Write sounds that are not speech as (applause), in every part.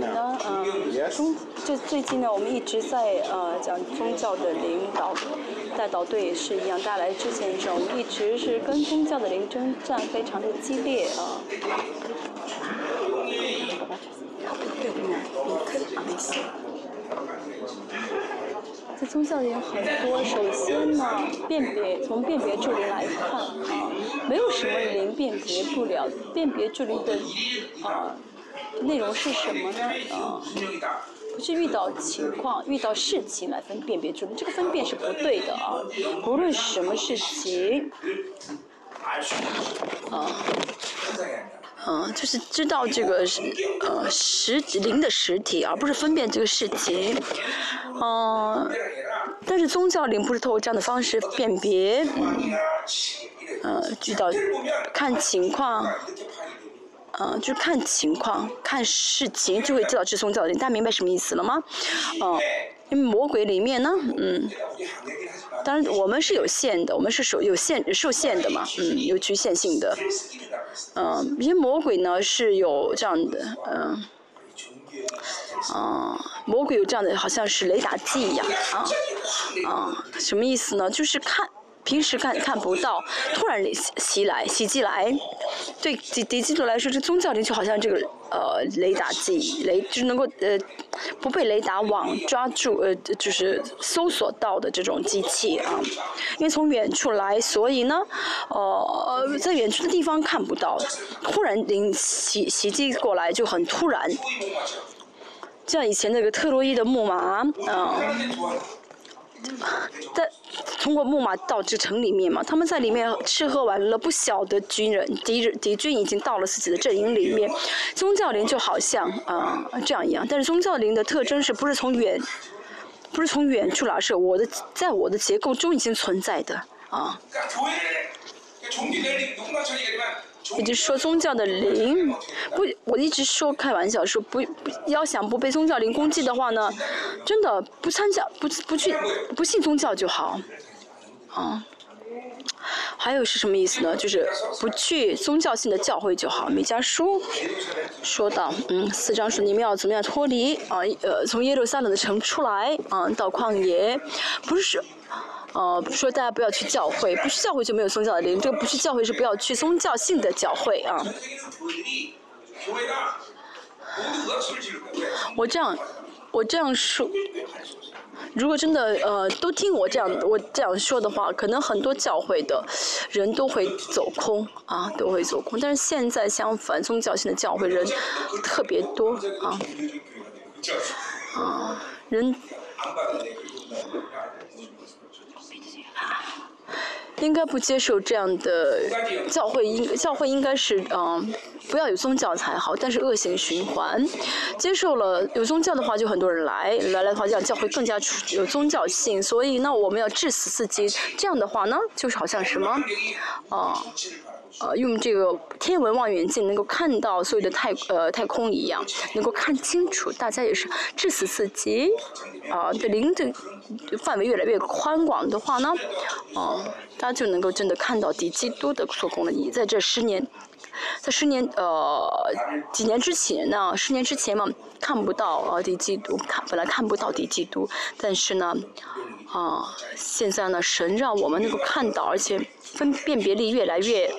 呢，嗯，宗这最近呢，我们一直在呃讲宗教的领导，带导队也是一样，带来之前一种，一直是跟宗教的灵征战非常的激烈啊。在宗教里很多，首先呢，辨别从辨别助灵来看啊，没有什么灵辨别不了，辨别助灵的啊内容是什么呢？啊，不是遇到情况、遇到事情来分辨别助灵，这个分辨是不对的啊，无论什么事情，啊。嗯，就是知道这个是呃实灵的实体，而不是分辨这个事情。嗯，但是宗教灵不是通过这样的方式辨别，呃，知道看情况，嗯，就看情况、看事情就会知道知松教灵。大家明白什么意思了吗？嗯，因为魔鬼里面呢，嗯。当然，我们是有限的，我们是受有限受限的嘛，嗯，有局限性的，嗯，因为魔鬼呢是有这样的，嗯，啊，魔鬼有这样的，好像是雷达机一样，啊，啊，什么意思呢？就是看。平时看看不到，突然袭袭来袭击来，对敌敌基督来说，这宗教灵就好像这个呃雷达机，雷就是能够呃不被雷达网抓住呃就是搜索到的这种机器啊，因为从远处来，所以呢，呃在远处的地方看不到，突然灵袭袭击过来就很突然，像以前那个特洛伊的木马，嗯。(laughs) 在通过木马到这城里面嘛，他们在里面吃喝玩乐，不晓得军人敌人敌军已经到了自己的阵营里面。宗教灵就好像啊这样一样，但是宗教灵的特征是不是从远，不是从远处来，是我的在我的结构中已经存在的啊。也就是说，宗教的灵不，我一直说开玩笑说不，要想不被宗教灵攻击的话呢，真的不参加，不不去，不信宗教就好，啊。还有是什么意思呢？就是不去宗教性的教会就好。米迦书说到，嗯，四章说你们要怎么样脱离啊？呃，从耶路撒冷的城出来啊，到旷野，不是。呃，说大家不要去教会，不去教会就没有宗教的灵。这个不去教会是不要去宗教性的教会啊。我这样，我这样说，如果真的呃都听我这样我这样说的话，可能很多教会的人都会走空啊，都会走空。但是现在相反，宗教性的教会人特别多啊，啊，人。应该不接受这样的教会，应教会应该是嗯，不要有宗教才好。但是恶性循环，接受了有宗教的话，就很多人来，来来的话，让教会更加有宗教性。所以呢，我们要致死自己。这样的话呢，就是好像什么，啊。呃，用这个天文望远镜能够看到所有的太呃太空一样，能够看清楚。大家也是致死自己，啊，的灵的范围越来越宽广的话呢，啊，大家就能够真的看到敌基督的做工了。你在这十年，在十年呃几年之前呢，十年之前嘛，看不到啊敌基督，看本来看不到敌基督，但是呢，啊，现在呢，神让我们能够看到，而且分辨别力越来越。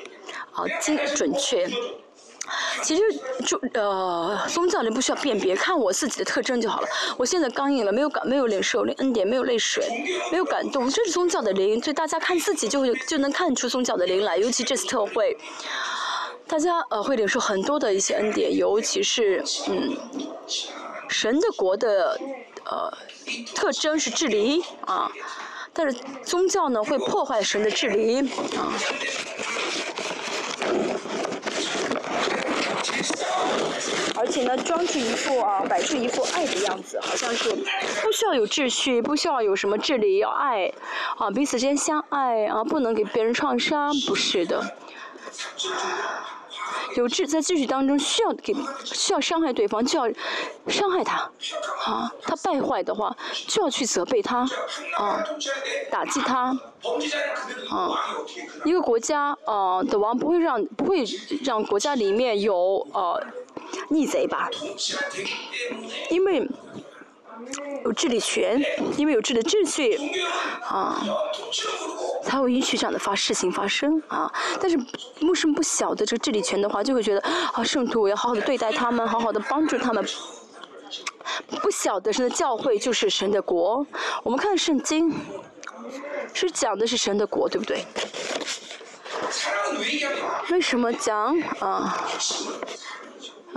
啊，精准确。其实就呃，宗教人不需要辨别，看我自己的特征就好了。我现在刚硬了，没有感，没有领受恩典，没有泪水，没有感动，这是宗教的灵。所以大家看自己就会就能看出宗教的灵来。尤其这次特会，大家呃会领受很多的一些恩典，尤其是嗯，神的国的呃特征是治理啊，但是宗教呢会破坏神的治理啊。而而且呢，装出一副啊，摆出一副爱的样子，好像是不需要有秩序，不需要有什么治理，要爱啊，彼此之间相爱啊，不能给别人创伤，不是的。有秩在秩序当中需要给需要伤害对方就要伤害他，啊，他败坏的话就要去责备他，啊，打击他，啊，一个国家啊的王不会让不会让国家里面有呃逆贼吧，因为有治理权，因为有治理秩序，啊，才会允许这样的发事情发生啊。但是牧师们不晓得这个治理权的话，就会觉得啊，圣徒我要好好的对待他们，好好的帮助他们。不晓得神的教会就是神的国。我们看圣经，是讲的是神的国，对不对？为什么讲啊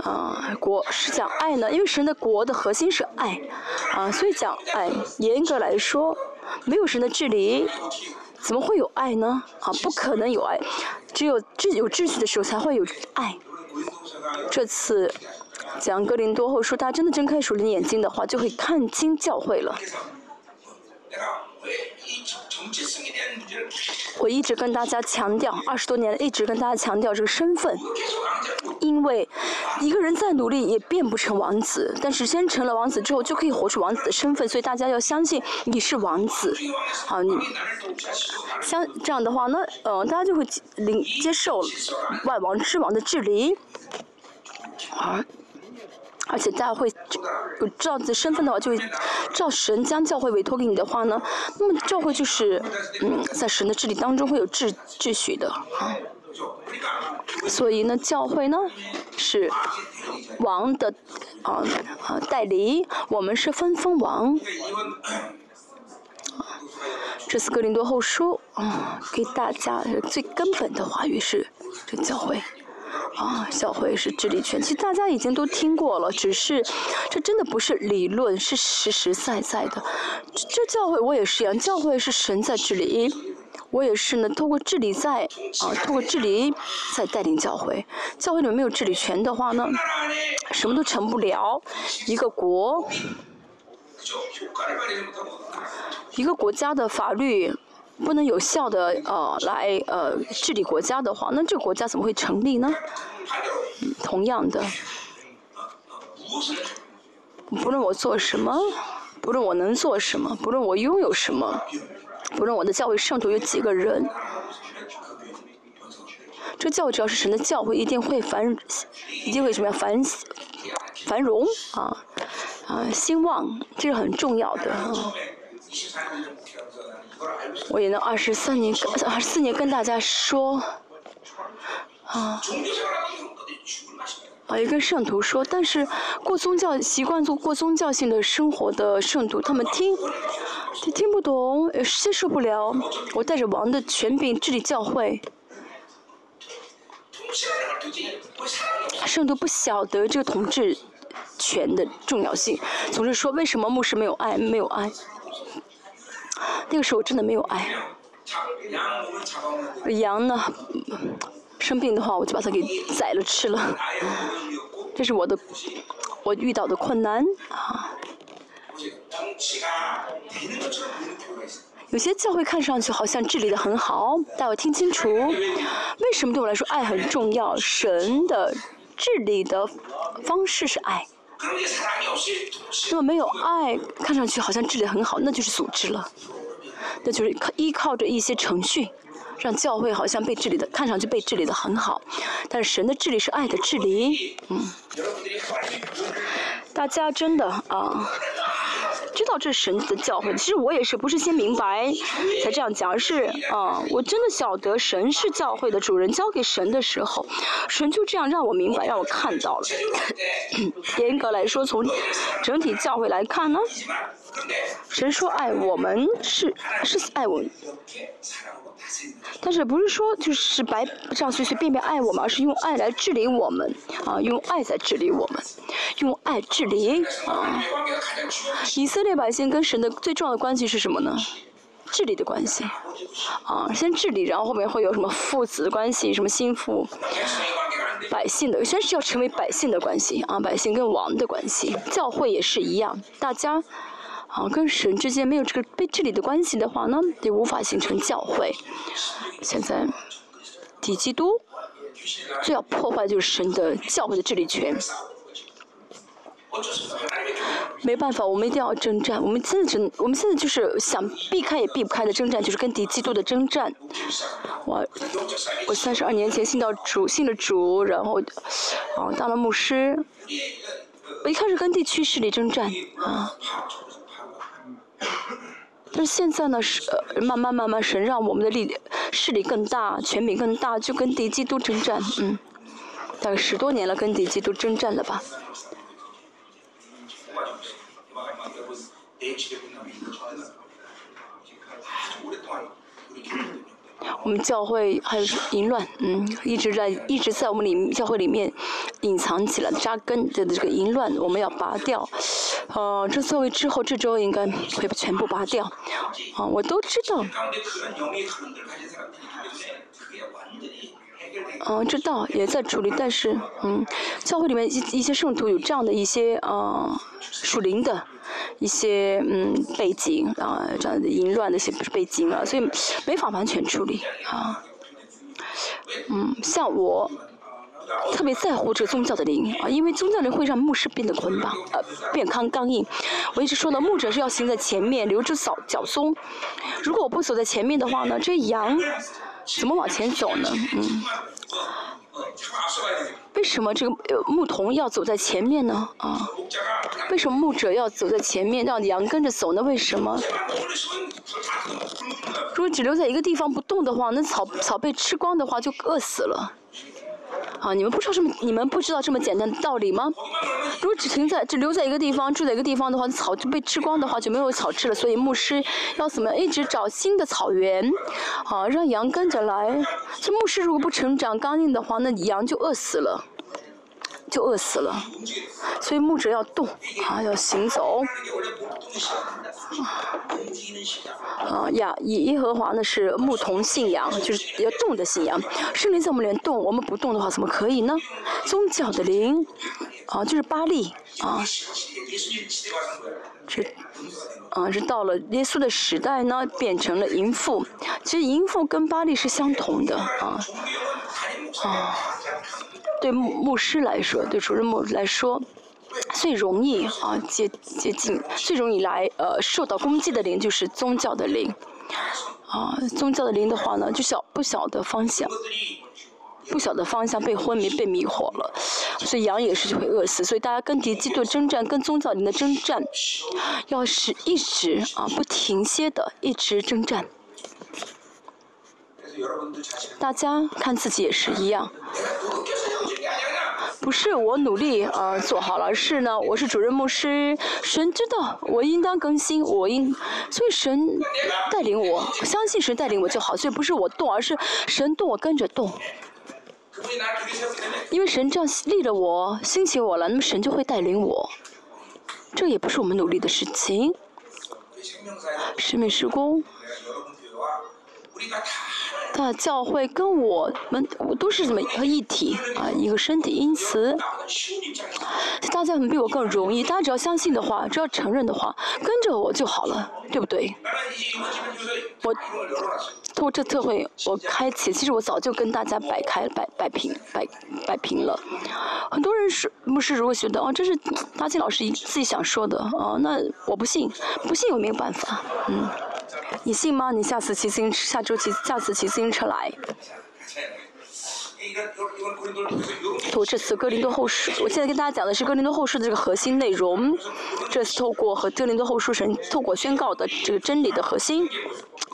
啊国是讲爱呢？因为神的国的核心是爱啊，所以讲爱。严格来说，没有神的治理，怎么会有爱呢？啊，不可能有爱，只有秩有秩序的时候才会有爱。这次。讲格林多后说，他真的睁开属灵眼睛的话，就会看清教会了。我一直跟大家强调，二十多年一直跟大家强调这个身份，因为一个人再努力也变不成王子，但是先成了王子之后，就可以活出王子的身份，所以大家要相信你是王子，好，你相这样的话呢，呃，大家就会领接受万王之王的治理，而。而且大会有知道自己身份的话，就会照神将教会委托给你的话呢，那么教会就是嗯，在神的治理当中会有秩秩序的啊。所以呢，教会呢是王的啊啊代理，我们是分封王。这次格林多后书啊，给大家最根本的话语是这教会。啊，教会是治理权，其实大家已经都听过了，只是这真的不是理论，是实实在在的。这教会我也是一样，教会是神在治理，我也是呢，通过治理在啊，通过治理在带领教会。教会里面没有治理权的话呢，什么都成不了。一个国，一个国家的法律。不能有效的呃来呃治理国家的话，那这个国家怎么会成立呢？同样的，不论我做什么，不论我能做什么，不论我拥有什么，不论我的教会圣徒有几个人，这教会只要是神的教会，一定会繁，一定会什么样繁繁荣啊啊兴旺，这是很重要的。我也能二十三年、二十四年跟大家说，啊，啊，也跟圣徒说，但是过宗教习惯做过宗教性的生活的圣徒，他们听，听听不懂，接受不了。我带着王的权柄治理教会，圣徒不晓得这个统治权的重要性，总是说为什么牧师没有爱，没有爱。那个时候真的没有爱。羊呢，生病的话，我就把它给宰了吃了。这是我的，我遇到的困难啊。有些教会看上去好像治理的很好，但我听清楚，为什么对我来说爱很重要？神的治理的方式是爱。如果没有爱，看上去好像治理很好，那就是组织了，那就是依靠着一些程序，让教会好像被治理的，看上去被治理的很好，但是神的治理是爱的治理，嗯，大家真的啊。知道这神的教诲，其实我也是不是先明白才这样讲，而是啊，我真的晓得神是教会的主人，交给神的时候，神就这样让我明白，让我看到了。(coughs) 严格来说，从整体教会来看呢，神说爱我们是是爱我。(laughs) 但是不是说就是白这样随随便便爱我们，而是用爱来治理我们啊，用爱在治理我们，用爱治理啊。以色列百姓跟神的最重要的关系是什么呢？治理的关系啊，先治理，然后后面会有什么父子关系，什么心腹，百姓的，先是要成为百姓的关系啊，百姓跟王的关系，教会也是一样，大家。啊，跟神之间没有这个被治理的关系的话呢，就无法形成教会。现在，敌基督最要破坏就是神的教会的治理权。没办法，我们一定要征战。我们现在只，我们现在就是想避开也避不开的征战，就是跟敌基督的征战。我我三十二年前信到主，信了主，然后啊当了牧师。我一开始跟地区势力征战啊，(coughs) 但是现在呢是慢慢慢慢神让我们的力势力更大，权柄更大，就跟敌基督征战，嗯，大概十多年了，跟敌基督征战了吧。我们教会还有淫乱，嗯，一直在一直在我们里教会里面隐藏起来、扎根的这个淫乱，我们要拔掉。呃，这作为之后这周应该会全部拔掉。啊，我都知道。嗯，知道也在处理，但是嗯，教会里面一一些圣徒有这样的一些呃属灵的一些嗯背景啊，这样的淫乱的一些背景啊，所以没法完全处理啊。嗯，像我特别在乎这宗教的灵啊，因为宗教灵会让牧师变得捆绑，呃，变康刚硬。我一直说的，牧者是要行在前面，留着脚脚松。如果我不走在前面的话呢，这羊。怎么往前走呢？嗯，为什么这个牧童要走在前面呢？啊，为什么牧者要走在前面，让羊跟着走呢？为什么？如果只留在一个地方不动的话，那草草被吃光的话，就饿死了。啊，你们不知道这么，你们不知道这么简单的道理吗？如果只停在，只留在一个地方，住在一个地方的话，草就被吃光的话，就没有草吃了。所以牧师要怎么样？一直找新的草原，啊，让羊跟着来。这牧师如果不成长刚硬的话，那羊就饿死了，就饿死了。所以牧者要动，啊，要行走。啊呀，耶耶和华呢是牧童信仰，就是要动的信仰。圣灵在我们里面动，我们不动的话，怎么可以呢？宗教的灵，啊，就是巴利，啊，这，啊，是到了耶稣的时代呢，变成了淫妇。其实淫妇跟巴利是相同的，啊，啊，对牧牧师来说，对主任牧来说。最容易啊接接近，最容易来呃受到攻击的灵就是宗教的灵，啊宗教的灵的话呢，就小不小的方向，不晓得方向被昏迷被迷惑了，所以羊也是就会饿死。所以大家跟敌基督征战，跟宗教灵的征战，要是一直啊不停歇的一直征战。大家看自己也是一样。不是我努力啊做好了，是呢，我是主任牧师，神知道我应当更新，我应，所以神带领我，相信神带领我就好，所以不是我动，而是神动我跟着动，因为神这样立了我，兴起我了，那么神就会带领我，这也不是我们努力的事情，生命施工。的教会跟我们都是这么一个一体啊，一个身体，因此大家可能比我更容易。大家只要相信的话，只要承认的话，跟着我就好了，对不对？我通过这特会，我开启，其实我早就跟大家摆开、摆摆平、摆摆平了。很多人是牧师如果觉得哦，这是大金老师自己想说的哦，那我不信，不信我没有办法，嗯。你信吗？你下次骑自行，下周骑，下次骑自车来。我这次哥林多后书，我现在跟大家讲的是哥林多后书的这个核心内容。这次透过和哥林多后书神透过宣告的这个真理的核心，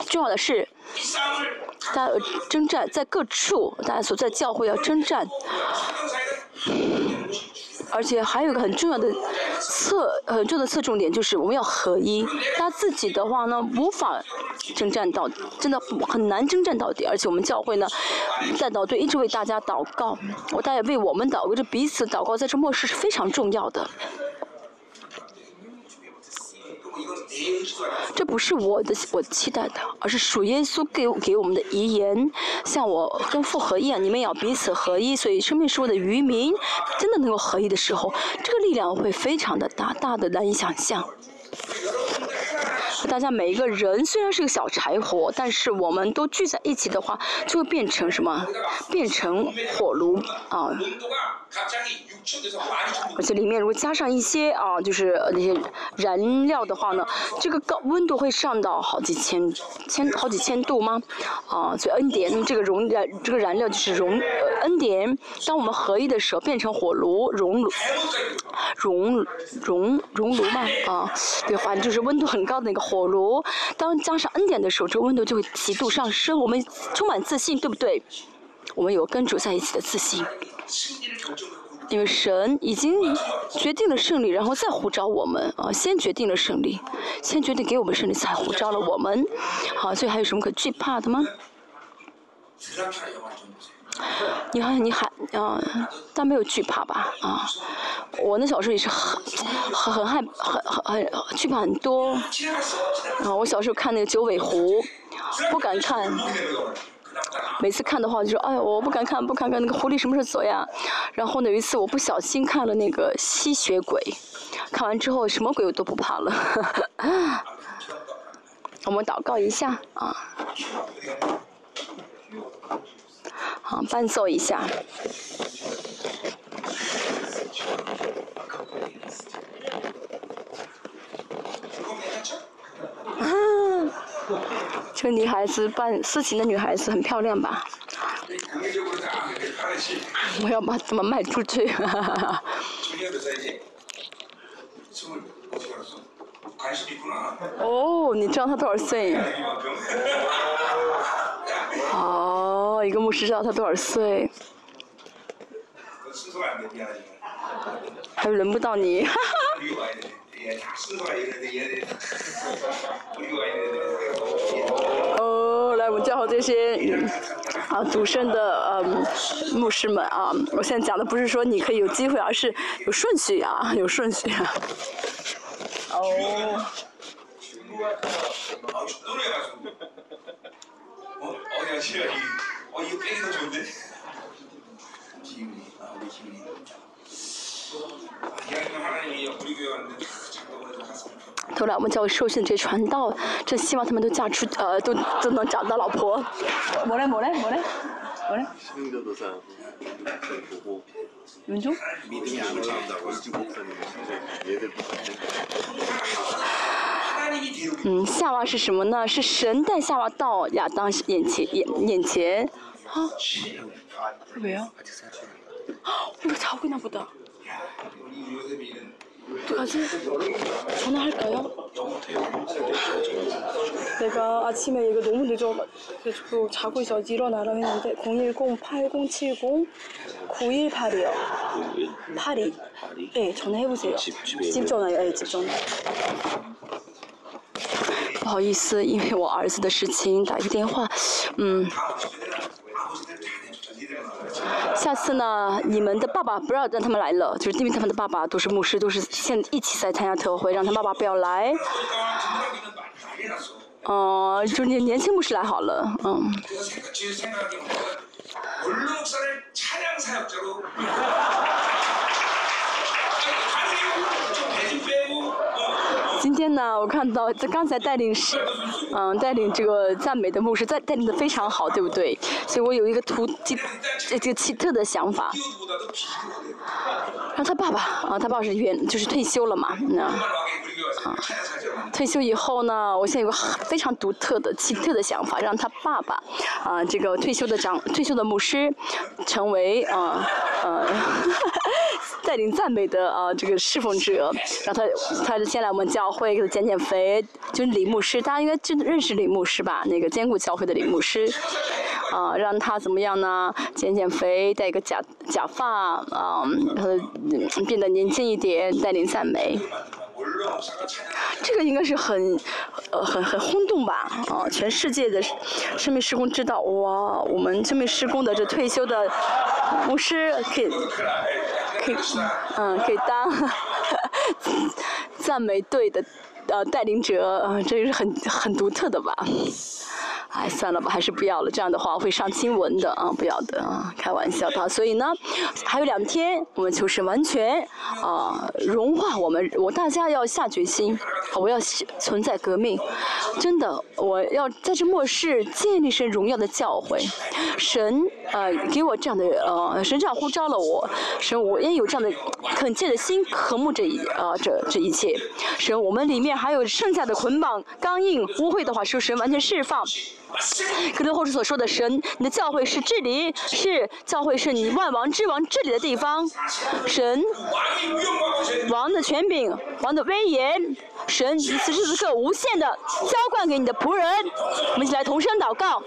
重要的是，大家征战在各处，大家所在教会要征战。而且还有一个很重要的侧，很重要的侧重点就是我们要合一。他自己的话呢，无法征战到，真的很难征战到底。而且我们教会呢，在祷队一直为大家祷告，我大家为我们祷告，这彼此祷告，在这末世是非常重要的。这不是我的我期待的，而是属耶稣给给我们的遗言，像我跟父合一样，你们也要彼此合一。所以生命是我的渔民，真的能够合一的时候，这个力量会非常的大，大的难以想象。大家每一个人虽然是个小柴火，但是我们都聚在一起的话，就会变成什么？变成火炉啊！而且里面如果加上一些啊，就是那些燃料的话呢，这个高温度会上到好几千千好几千度吗？啊，所以 N 点，这个熔燃这个燃料就是熔 N 点，当我们合一的时候变成火炉熔炉熔熔熔炉嘛啊，对，反正就是温度很高的那个火炉，当加上 N 点的时候，这温度就会极度上升，我们充满自信，对不对？我们有跟主在一起的自信。因为神已经决定了胜利，然后再呼召我们啊，先决定了胜利，先决定给我们胜利，才呼召了我们。好，所以还有什么可惧怕的吗？你好，你还啊，但没有惧怕吧？啊，我那小时候也是很很很害很很很惧怕很多。啊，我小时候看那个九尾狐，不敢看。每次看的话就说，哎，我不敢看，不敢看那个狐狸什么时候走呀？然后呢，有一次我不小心看了那个吸血鬼，看完之后什么鬼我都不怕了。(laughs) 我们祷告一下啊，好，伴奏一下。这个女孩子扮斯琴的女孩子很漂亮吧？我要把他们卖出去。(laughs) 哦，你知道他多少岁？哦，一个牧师知道他多少岁？还轮不到你。哦，来，我们叫好这些啊，独身的呃牧师们啊。我现在讲的不是说你可以有机会，而是有顺序啊，有顺序。(laughs) 哦。后来我们教会受训这些传道，真希望他们都嫁出呃，都都能找到老婆。没嘞没嘞没嘞没嘞。民众？嗯，夏娃是什么呢？是神带夏娃到亚当眼前眼眼前。啊？왜요우리자고있나보다 어떡하지? 전화할까요? 내가 아침에 이거 너무 늦어가지고 자고 있어 일어나라 했는데 010-8070-9182요 82 네, 전화해보세요 집 전화요, 네, 집 전화 不好意思，因为我儿子的事情打一个电话，嗯。 下次呢，你们的爸爸不要让他们来了，就是因为他们的爸爸都是牧师，都是现一起在参加特会，让他爸爸不要来。嗯，就年年轻牧师来好了，嗯。今天呢，我看到这刚才带领是，嗯，带领这个赞美的牧师，带带领的非常好，对不对？所以我有一个突这这个奇特的想法。让他爸爸啊，他爸爸是原就是退休了嘛，那啊，退休以后呢，我现在有个非常独特的奇特的想法，让他爸爸啊，这个退休的长退休的牧师，成为啊呃带领赞美的啊这个侍奉者，然后他他就先来我们教。会给他减减肥，就是李牧师，大家应该真的认识李牧师吧？那个坚固教会的李牧师，啊，让他怎么样呢？减减肥，戴一个假假发，啊，呃，变得年轻一点，带领赞美。这个应该是很，呃，很很轰动吧？啊，全世界的生命施工知道，哇，我们生命施工的这退休的牧师可以，可以，(laughs) 嗯，可以当。(laughs) 赞美队的呃带领者，呃，这个是很很独特的吧？哎，算了吧，还是不要了。这样的话会上新闻的啊，不要的啊，开玩笑的。所以呢，还有两天，我们就是完全啊融化我们，我大家要下决心，我要存在革命，真的，我要在这末世建立神荣耀的教诲。神呃给我这样的呃，神这样呼召了我，神我也有这样的恳切的心，渴慕这一啊这这一切。神我们里面还有剩下的捆绑、刚硬、污秽的话，是神完全释放。(laughs) 跟着后世所说的神，你的教会是治理，是教会是你万王之王治理的地方。神，王的权柄，王的威严，神此时此刻无限的浇灌给你的仆人。我们一起来同声祷告。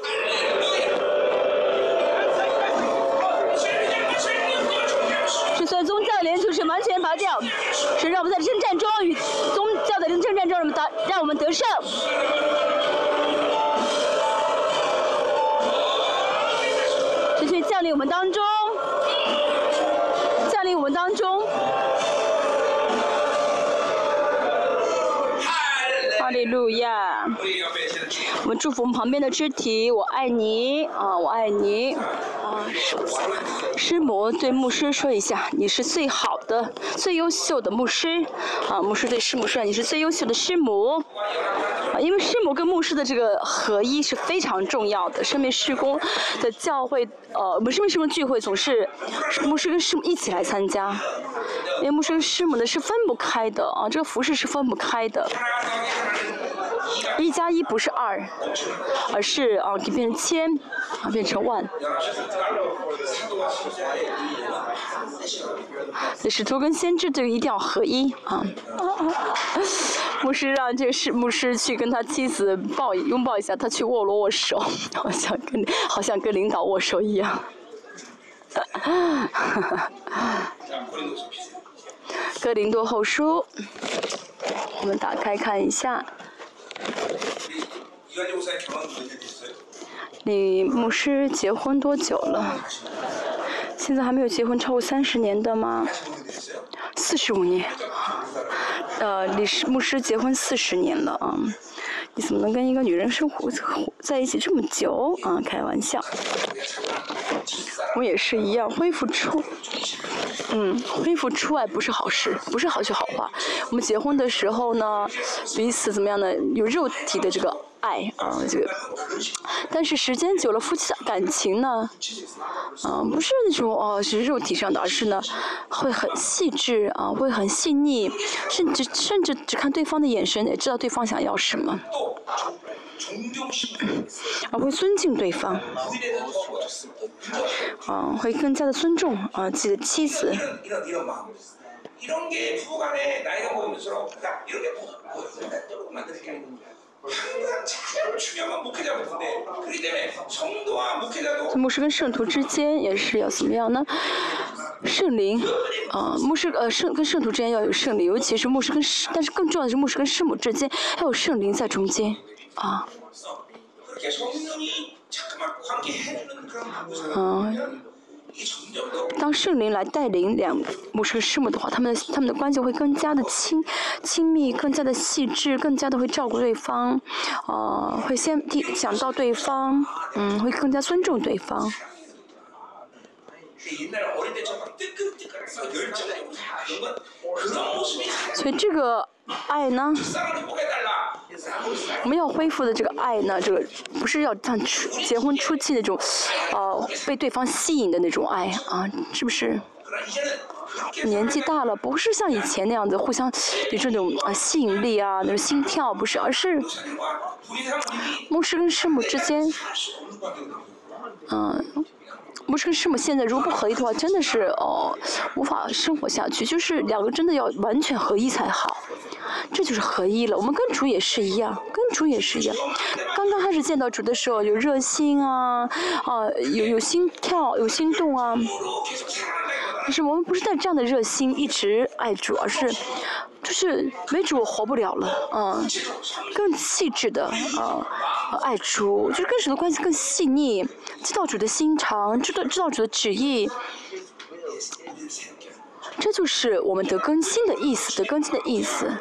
是算宗教连就是完全拔掉，是让我们在征战中与宗教的征战中，让我们得让我们得胜。路亚！我们祝福我们旁边的肢体，我爱你啊，我爱你啊！师母对牧师说一下，你是最好的、最优秀的牧师啊！牧师对师母说，你是最优秀的师母因为师母跟牧师的这个合一是非常重要的。生命施工的教会，呃，我们生命施工聚会总是牧师跟师母一起来参加，因为牧师跟师母呢是分不开的啊，这个服饰是分不开的。一加一不是二，而是啊，就变成千，变成万。使徒跟先知就一定要合一啊！(laughs) 牧师让这个是牧师去跟他妻子抱拥抱一下，他去握了握手，(laughs) 好像跟好像跟领导握手一样。(laughs) 哥林多后书，我们打开看一下。你牧师结婚多久了？现在还没有结婚超过三十年的吗？四十五年。呃，你师牧师结婚四十年了啊。你怎么能跟一个女人生活在一起这么久啊？开玩笑。我也是一样，恢复出，嗯，恢复出爱不是好事，不是好句好话。我们结婚的时候呢，彼此怎么样呢？有肉体的这个爱啊，这个。但是时间久了，夫妻感情呢，嗯，不是那种哦，是肉体上的，而是呢，会很细致啊，会很细腻，甚至甚至只看对方的眼神，也知道对方想要什么。而，会尊敬对方，啊，会更加的尊重啊自己的妻子。牧师跟圣徒之间也是要怎么样呢？圣灵，啊，牧师呃圣跟圣徒之间要有圣灵，尤其是牧师跟，但是更重要的是牧师跟圣母之间要有圣灵在中间。啊，嗯，当圣灵来带领两牧师师母的话，他们他们的关系会更加的亲亲密，更加的细致，更加的会照顾对方，呃，会先听想到对方，嗯，会更加尊重对方。所以这个爱呢？我们要恢复的这个爱呢，这个不是要像初结婚初期那种，呃，被对方吸引的那种爱啊，是不是？年纪大了，不是像以前那样子互相有这种啊吸引力啊，那种心跳不是，而是牧师跟师母之间，嗯。不是跟师母现在如果不合一的话，真的是哦无法生活下去。就是两个真的要完全合一才好，这就是合一了。我们跟主也是一样，跟主也是一样。刚刚开始见到主的时候有热心啊，啊有有心跳有心动啊。可是我们不是带这样的热心一直爱主，而是就是没主我活不了了，嗯，更细致的啊爱主，就是跟神的关系更细腻。知道主的心肠，知道知道主的旨意，这就是我们得更新的意思。得更新的意思，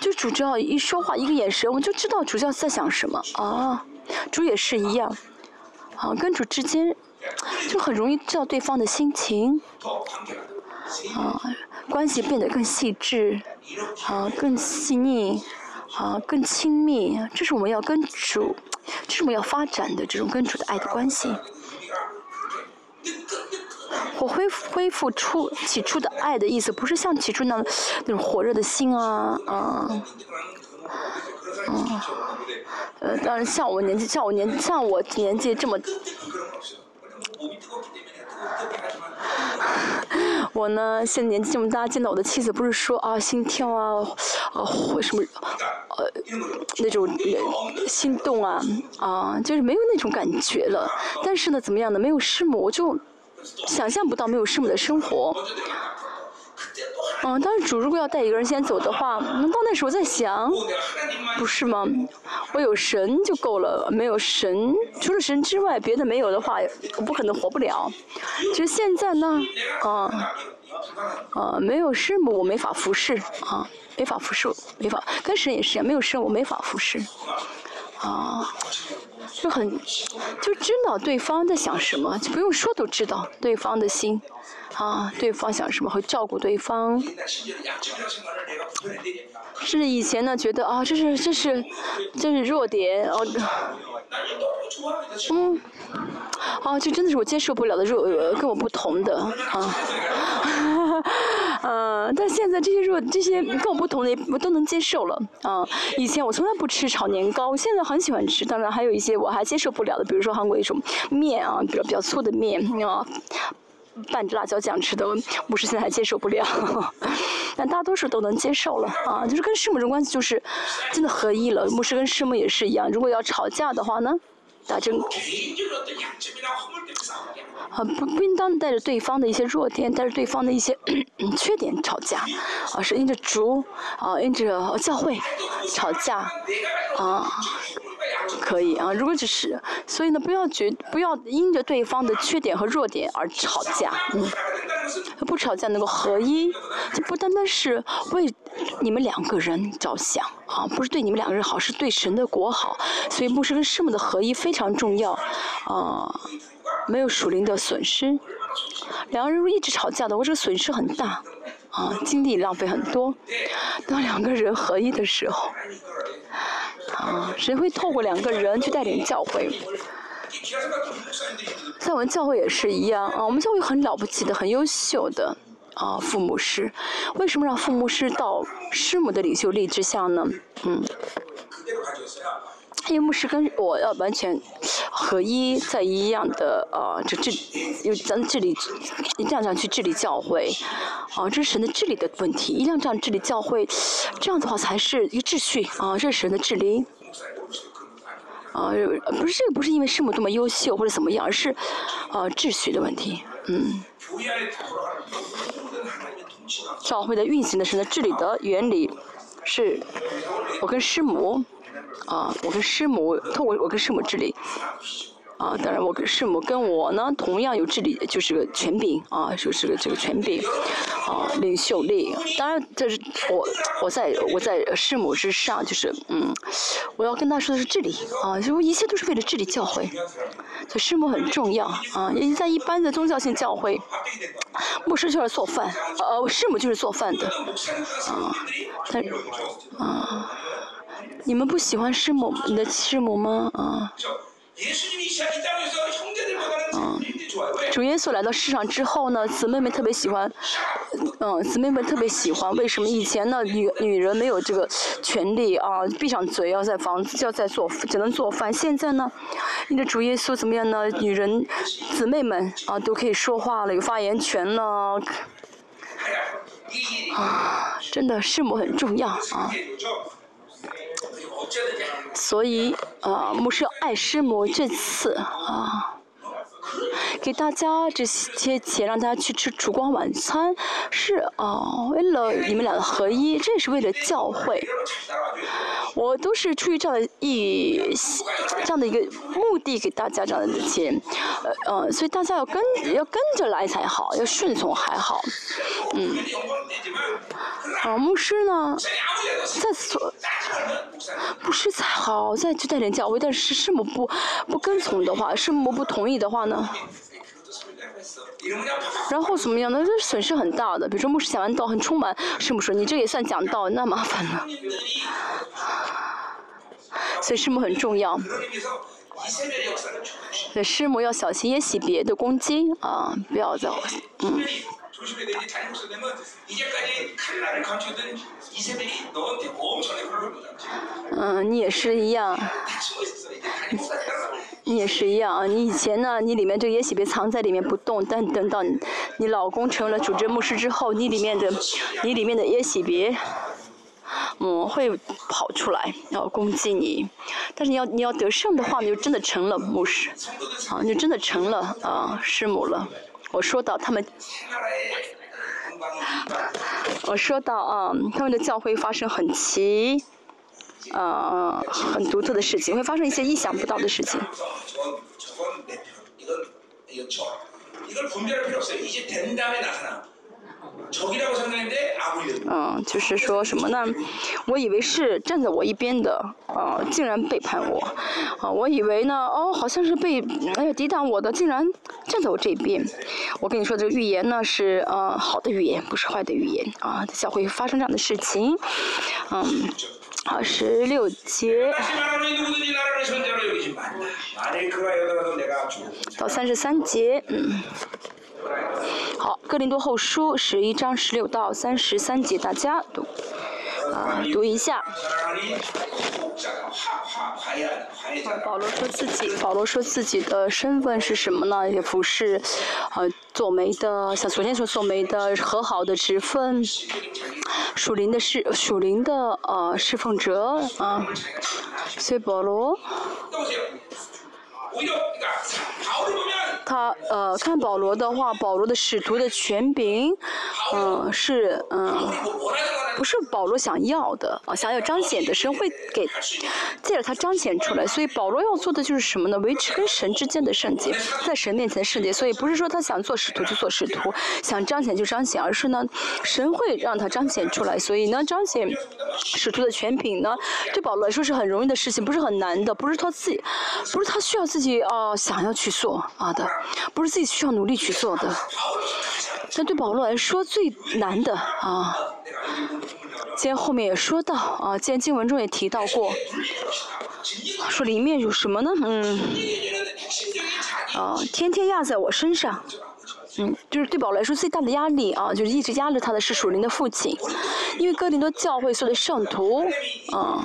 就主教一说话，一个眼神，我们就知道主教在想什么啊。主也是一样，啊，跟主之间就很容易知道对方的心情，啊，关系变得更细致，啊，更细腻，啊，更亲密，这是我们要跟主，这是我们要发展的这种跟主的爱的关系。我恢复恢复出起初的爱的意思，不是像起初那那种火热的心啊，啊，嗯，呃，当然像我年纪像我年像我年纪这么，我呢现在年纪这么大，见到我的妻子不是说啊心跳啊，啊什么，呃那种心动啊啊，就是没有那种感觉了。但是呢，怎么样呢？没有师母，我就。想象不到没有师母的生活，(laughs) 嗯，当时主如果要带一个人先走的话，那到那时候在想，不是吗？我有神就够了，没有神，除了神之外，别的没有的话，我不可能活不了。其实现在呢，啊，啊，没有师母我没法服侍，啊，没法服侍，没法跟神也是一样，没有神我没法服侍，啊。就很，就知道对方在想什么，就不用说都知道对方的心，啊，对方想什么会照顾对方。是以前呢，觉得啊，这是这是这是弱点，哦，嗯，啊，这真的是我接受不了的弱，跟我不同的啊。嗯，(laughs) 但现在这些弱，这些跟我不同的，我都能接受了。啊，以前我从来不吃炒年糕，我现在很喜欢吃。当然还有一些我还接受不了的，比如说韩国一种面啊，比较比较粗的面啊，拌着辣椒酱吃的，牧师现在还接受不了。但大多数都能接受了啊，就是跟师母这种关系就是真的合一了。牧师跟师母也是一样，如果要吵架的话呢，打针。啊，不不应当带着对方的一些弱点，带着对方的一些 (coughs) 缺点吵架，啊，是因着主，啊，因着教会吵架，啊，可以啊。如果只是，所以呢，不要觉，不要因着对方的缺点和弱点而吵架，嗯，不吵架能够合一，这不单单是为你们两个人着想，啊，不是对你们两个人好，是对神的国好。所以牧师跟师母的合一非常重要，啊。没有属灵的损失，两个人如果一直吵架的话，这个损失很大，啊，精力浪费很多。当两个人合一的时候，啊，谁会透过两个人去带领教会？在我们教会也是一样啊，我们教会很了不起的、很优秀的啊，父母师。为什么让父母师到师母的领袖力之下呢？嗯。因为牧师跟我要完全合一，在一样的啊，这治，因为咱治理，一定要这样去治理教会，啊，这是神的治理的问题，一定要这样治理教会，这样的话才是一个秩序啊，这是神的治理，啊，不是这个不是因为师母多么优秀或者怎么样，而是啊秩序的问题，嗯，教会的运行的神的治理的原理，是我跟师母。啊，我跟师母，透过我跟师母治理，啊，当然我跟师母跟我呢，同样有治理，就是个权柄啊，就是个这个权柄，啊，领袖力。当然这是我我在我在师母之上，就是嗯，我要跟他说的是治理啊，就一切都是为了治理教会，所以师母很重要啊。因为在一般的宗教性教会，牧师就是做饭，呃，师母就是做饭的，啊，但啊。你们不喜欢师母你的师母吗？啊，嗯，主耶稣来到世上之后呢，姊妹们特别喜欢，嗯，姊妹们特别喜欢。为什么以前呢，女女人没有这个权利啊，闭上嘴要在房子要在做只能做饭。现在呢，你的主耶稣怎么样呢？女人姊妹们啊都可以说话了，有发言权了。啊，真的师母很重要啊。所以，啊，牧师爱师母这次啊，给大家这些钱让大家去吃烛光晚餐，是啊，为了你们俩的合一，这也是为了教会。我都是出于这样的意，这样的一个目的给大家这样的钱，呃呃，所以大家要跟要跟着来才好，要顺从还好，嗯。啊，牧师呢，在所，牧师才好，在就带点教会，但是师母不不跟从的话，师母不同意的话呢？然后怎么样呢？这损失很大的。比如说牧师讲完道很充满，师母说你这也算讲道，那麻烦了。所以师母很重要。所以师母要小心，也洗别的攻击啊，不要再嗯。嗯，你也是一样。你也是一样啊！你以前呢，你里面这个也许别藏在里面不动，但等到你老公成了主治牧师之后，你里面的你里面的也许别，嗯，会跑出来要攻击你。但是你要你要得胜的话，你就真的成了牧师，啊，你就真的成了啊师母了。我说到他们，我说到啊，他们的教会发生很奇。呃，很独特的事情，会发生一些意想不到的事情。嗯，就是说什么呢？我以为是站在我一边的，呃，竟然背叛我。啊，我以为呢，哦，好像是被哎呀抵挡我的，竟然站在我这边。我跟你说，这个预言呢是呃好的预言，不是坏的预言啊。教会发生这样的事情，嗯。好，十六节到三十三节，嗯，好，哥林多后书十一章十六到三十三节，大家读啊，读一下。保罗说自己，保罗说自己的身份是什么呢？也不是，呃，做媒的，像昨天说做媒的和好的职分，属灵的侍，属灵的呃侍奉者啊，所以保罗。他呃，看保罗的话，保罗的使徒的权柄，嗯，是嗯，不是保罗想要的啊，想要彰显的神会给借着他彰显出来，所以保罗要做的就是什么呢？维持跟神之间的圣洁，在神面前圣洁。所以不是说他想做使徒就做使徒，想彰显就彰显，而是呢，神会让他彰显出来。所以呢，彰显使徒的权柄呢，对保罗来说是很容易的事情，不是很难的，不是他自己，不是他需要自己自己哦想要去做啊的。不是自己需要努力去做的，但对保罗来说最难的啊。今天后面也说到啊，今天经文中也提到过，说里面有什么呢？嗯，啊，天天压在我身上，嗯，就是对保罗来说最大的压力啊，就是一直压着他的是属灵的父亲，因为哥林多教会所有的圣徒啊。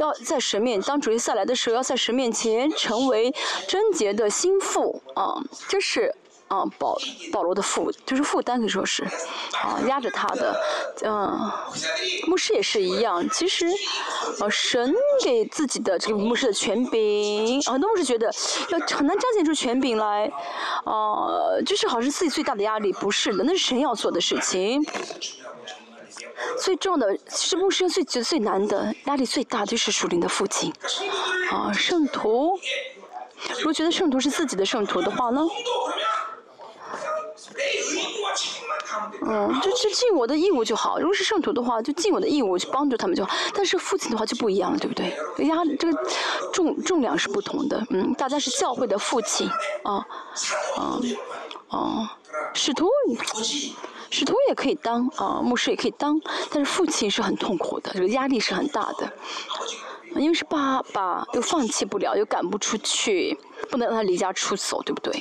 要在神面当主耶稣来的时候，要在神面前成为贞洁的心腹啊，这是啊保保罗的负，就是负担可以说是啊压着他的，嗯，牧师也是一样。其实啊神给自己的这个牧师的权柄，很多牧师觉得要很难彰显出权柄来，啊就是好像自己最大的压力，不是的，那是神要做的事情。最重的，其实牧师最最最难的压力最大就是属灵的父亲，啊，圣徒，如果觉得圣徒是自己的圣徒的话呢，嗯，就就尽我的义务就好。如果是圣徒的话，就尽我的义务去帮助他们就好。但是父亲的话就不一样了，对不对？压这个重重量是不同的，嗯，大家是教会的父亲，啊，啊，啊，使徒。使徒也可以当啊，牧师也可以当，但是父亲是很痛苦的，这个压力是很大的，因为是爸爸又放弃不了，又赶不出去，不能让他离家出走，对不对？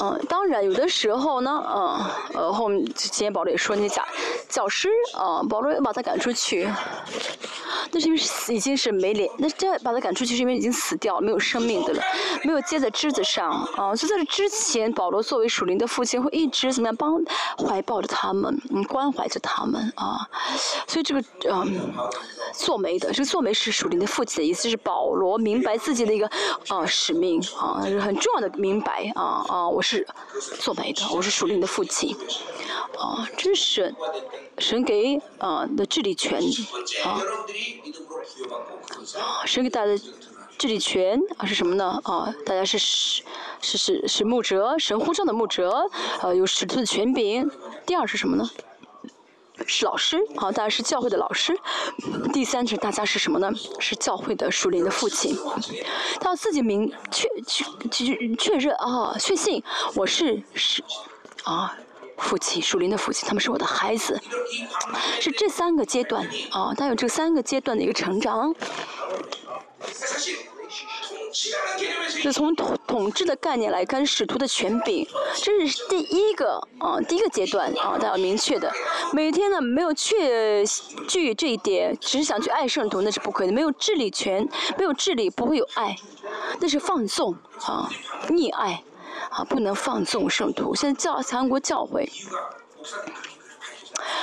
嗯，当然有的时候呢，嗯，呃，后面今天保罗也说那假教师啊，保罗要把他赶出去。那是因为已经是没脸，那这把他赶出去是因为已经死掉了，没有生命的了，没有接在枝子上啊。所以在这之前，保罗作为属灵的父亲，会一直怎么样帮怀抱着他们，嗯，关怀着他们啊。所以这个嗯，做媒的，这个做媒是属灵的父亲的意思，是保罗明白自己的一个啊使命啊，很重要的明白白啊啊，我是做媒的，我是属灵的父亲，啊，这是神神给啊的治理权啊，神给大家的治理权啊是什么呢？啊，大家是是是是是牧者，神呼召的牧者，啊，有使徒的权柄。第二是什么呢？是老师，好，大家是教会的老师。第三是大家是什么呢？是教会的属灵的父亲。他要自己明确确确确认啊，确信我是是啊，父亲属灵的父亲，他们是我的孩子。是这三个阶段啊，他有这三个阶段的一个成长。是从统统治的概念来看，使徒的权柄，这是第一个啊，第一个阶段啊，大家要明确的。每天呢，没有确据这一点，只是想去爱圣徒，那是不可以的。没有治理权，没有治理，不会有爱，那是放纵啊，溺爱啊，不能放纵圣徒。现在教韩国教会，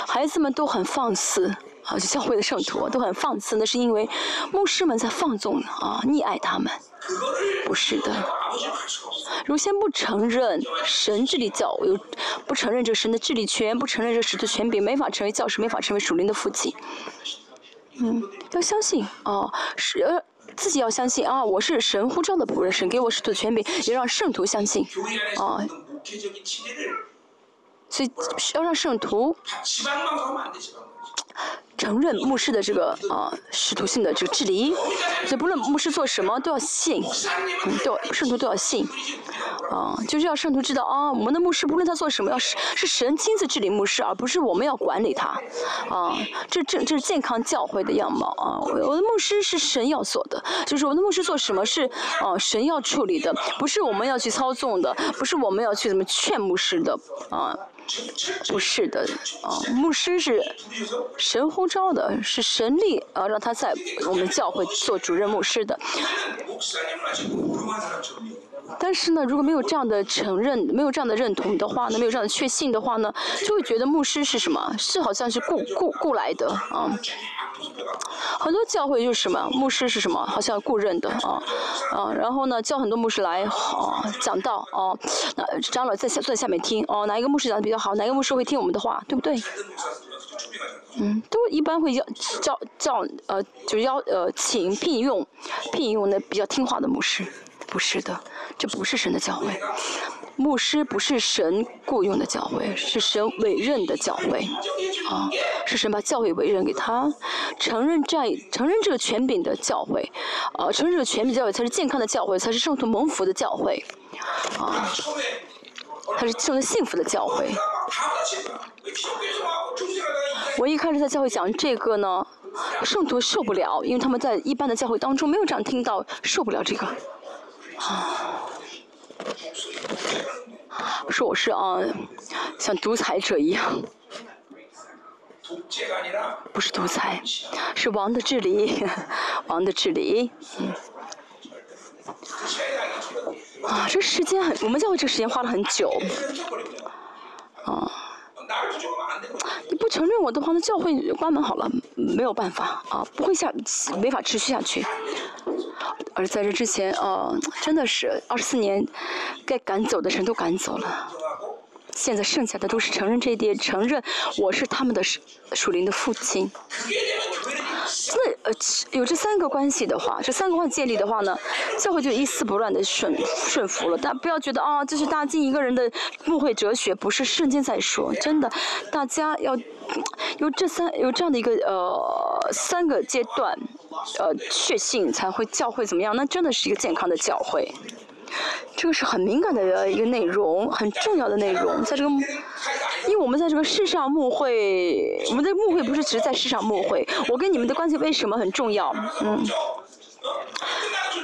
孩子们都很放肆。啊，就教会的圣徒都很放肆，那是因为牧师们在放纵啊，溺爱他们。不是的，如先不承认神治理教，有不承认这神的治理权，不承认这使徒权柄，没法成为教师，没法成为属灵的父亲。嗯，要相信啊，是呃自己要相信啊，我是神呼召的仆人，神给我使徒权柄，也让圣徒相信啊。所以要让圣徒。承认牧师的这个啊使徒性的这个治理，所以不论牧师做什么都要信，嗯，都圣徒都要信，啊，就是要圣徒知道啊，我们的牧师不论他做什么，要是是神亲自治理牧师，而不是我们要管理他，啊，这这这是健康教会的样貌。啊，我的牧师是神要做的，就是我的牧师做什么是啊神要处理的，不是我们要去操纵的，不是我们要去怎么劝牧师的。啊。不是的，啊，牧师是神呼召的，是神力啊，让他在我们教会做主任牧师的。但是呢，如果没有这样的承认，没有这样的认同的话呢，没有这样的确信的话呢，就会觉得牧师是什么？是好像是雇雇雇来的啊。很多教会就是什么，牧师是什么，好像雇任的啊啊，然后呢，叫很多牧师来啊讲道啊，那长老在下坐在下面听哦，哪一个牧师讲的比较好，哪一个牧师会听我们的话，对不对？嗯，都一般会要叫叫呃，就要呃请聘用聘用那比较听话的牧师，不是的，这不是神的教会。牧师不是神雇佣的教会，是神委任的教会，啊，是神把教会委任给他，承认这承认这个权柄的教会，啊，承认这个权柄教会才是健康的教会，才是圣徒蒙福的教会，啊，他是圣徒幸福的教会。我一开始在教会讲这个呢，圣徒受不了，因为他们在一般的教会当中没有这样听到，受不了这个，啊。说我是啊，像独裁者一样，不是独裁，是王的治理，(laughs) 王的治理。嗯。啊，这时间很，我们教会这个时间花了很久。啊。你不承认我的话，那教会关门好了，没有办法啊，不会下，没法持续下去。而在这之前，呃，真的是二十四年，该赶走的人都赶走了。现在剩下的都是承认这一点，承认我是他们的属属灵的父亲。那呃，有这三个关系的话，这三个关系建立的话呢，教会就一丝不乱的顺顺服了。但不要觉得啊，这是大金一个人的误会哲学，不是圣经在说，真的，大家要有这三有这样的一个呃三个阶段，呃确信才会教会怎么样？那真的是一个健康的教会。这个是很敏感的一个内容，很重要的内容，在这个，因为我们在这个世上牧会，我们的牧会不是只是在世上牧会，我跟你们的关系为什么很重要？嗯。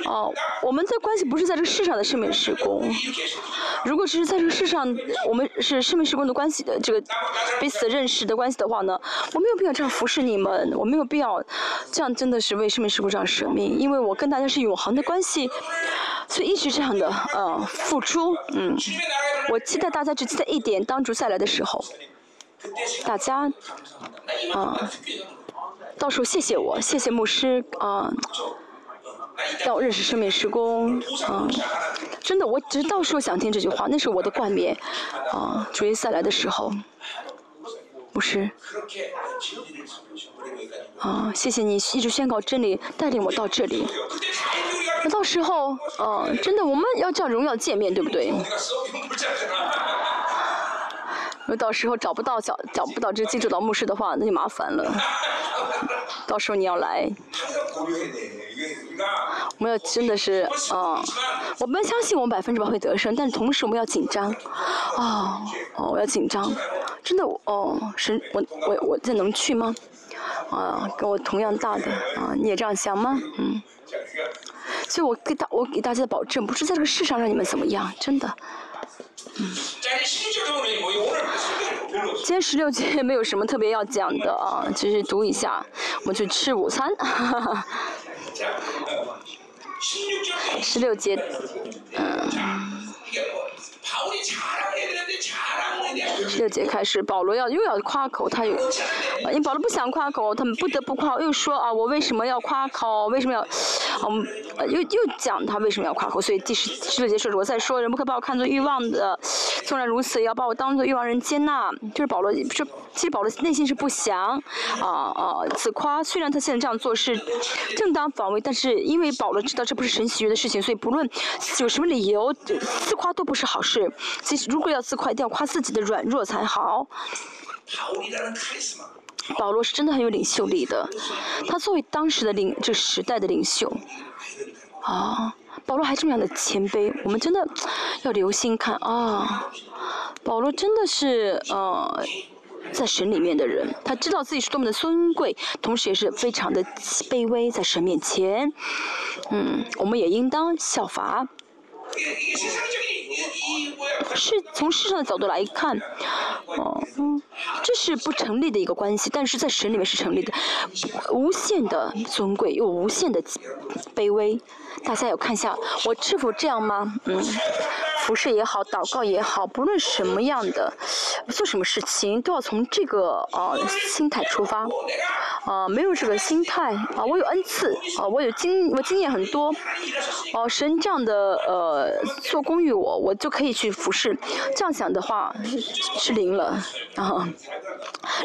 哦，我们的关系不是在这个世上的生命施工。如果只是在这个世上，我们是生命施工的关系的这个彼此认识的关系的话呢，我没有必要这样服侍你们，我没有必要这样真的是为生命施工这样舍命，因为我跟大家是永恒的关系，所以一直这样的呃付出，嗯，我期待大家只记得一点，当主再来的时候，大家啊，到时候谢谢我，谢谢牧师啊。让我认识生命时工，嗯，真的，我只是到时候想听这句话，那是我的冠冕。啊，主耶稣来的时候，不是。啊，谢谢你一直宣告真理，带领我到这里。那到时候，呃，真的我们要叫荣耀见面，对不对？如果到时候找不到找找不到这金主导牧师的话，那就麻烦了。到时候你要来，我们要真的是啊，我们相信我们百分之百会得胜，但同时我们要紧张，啊，哦，我要紧张，真的，哦，神，我我我这能去吗？啊，跟我同样大的啊，你也这样想吗？嗯，所以我给大我给大家的保证，不是在这个世上让你们怎么样，真的。嗯。今天十六节没有什么特别要讲的啊，只是读一下，我们去吃午餐。十六节，嗯。十六节开始，保罗要又要夸口，他有，因为保罗不想夸口，他们不得不夸，又说啊，我为什么要夸口？为什么要，嗯，又又讲他为什么要夸口？所以第十十六节说，我在说，人不可把我看作欲望的，纵然如此，也要把我当作欲望人接纳。就是保罗说，其实保罗内心是不祥，啊啊自夸。虽然他现在这样做是正当防卫，但是因为保罗知道这不是神喜悦的事情，所以不论有什么理由，自夸都不是好事。其实如果要自夸，一定要夸自己的软弱才好。保罗是真的很有领袖力的，他作为当时的领这时代的领袖，啊，保罗还这么样的谦卑，我们真的要留心看啊。保罗真的是呃，在神里面的人，他知道自己是多么的尊贵，同时也是非常的卑微，在神面前，嗯，我们也应当效法。是从世上的角度来看，哦，这是不成立的一个关系，但是在神里面是成立的，无限的尊贵又无限的卑微，大家有看一下我是否这样吗？嗯。服侍也好，祷告也好，不论什么样的，做什么事情都要从这个呃心态出发，啊，没有这个心态啊，我有恩赐啊，我有经我经验很多，哦，神这样的呃做公于我，我就可以去服侍，这样想的话是零了啊，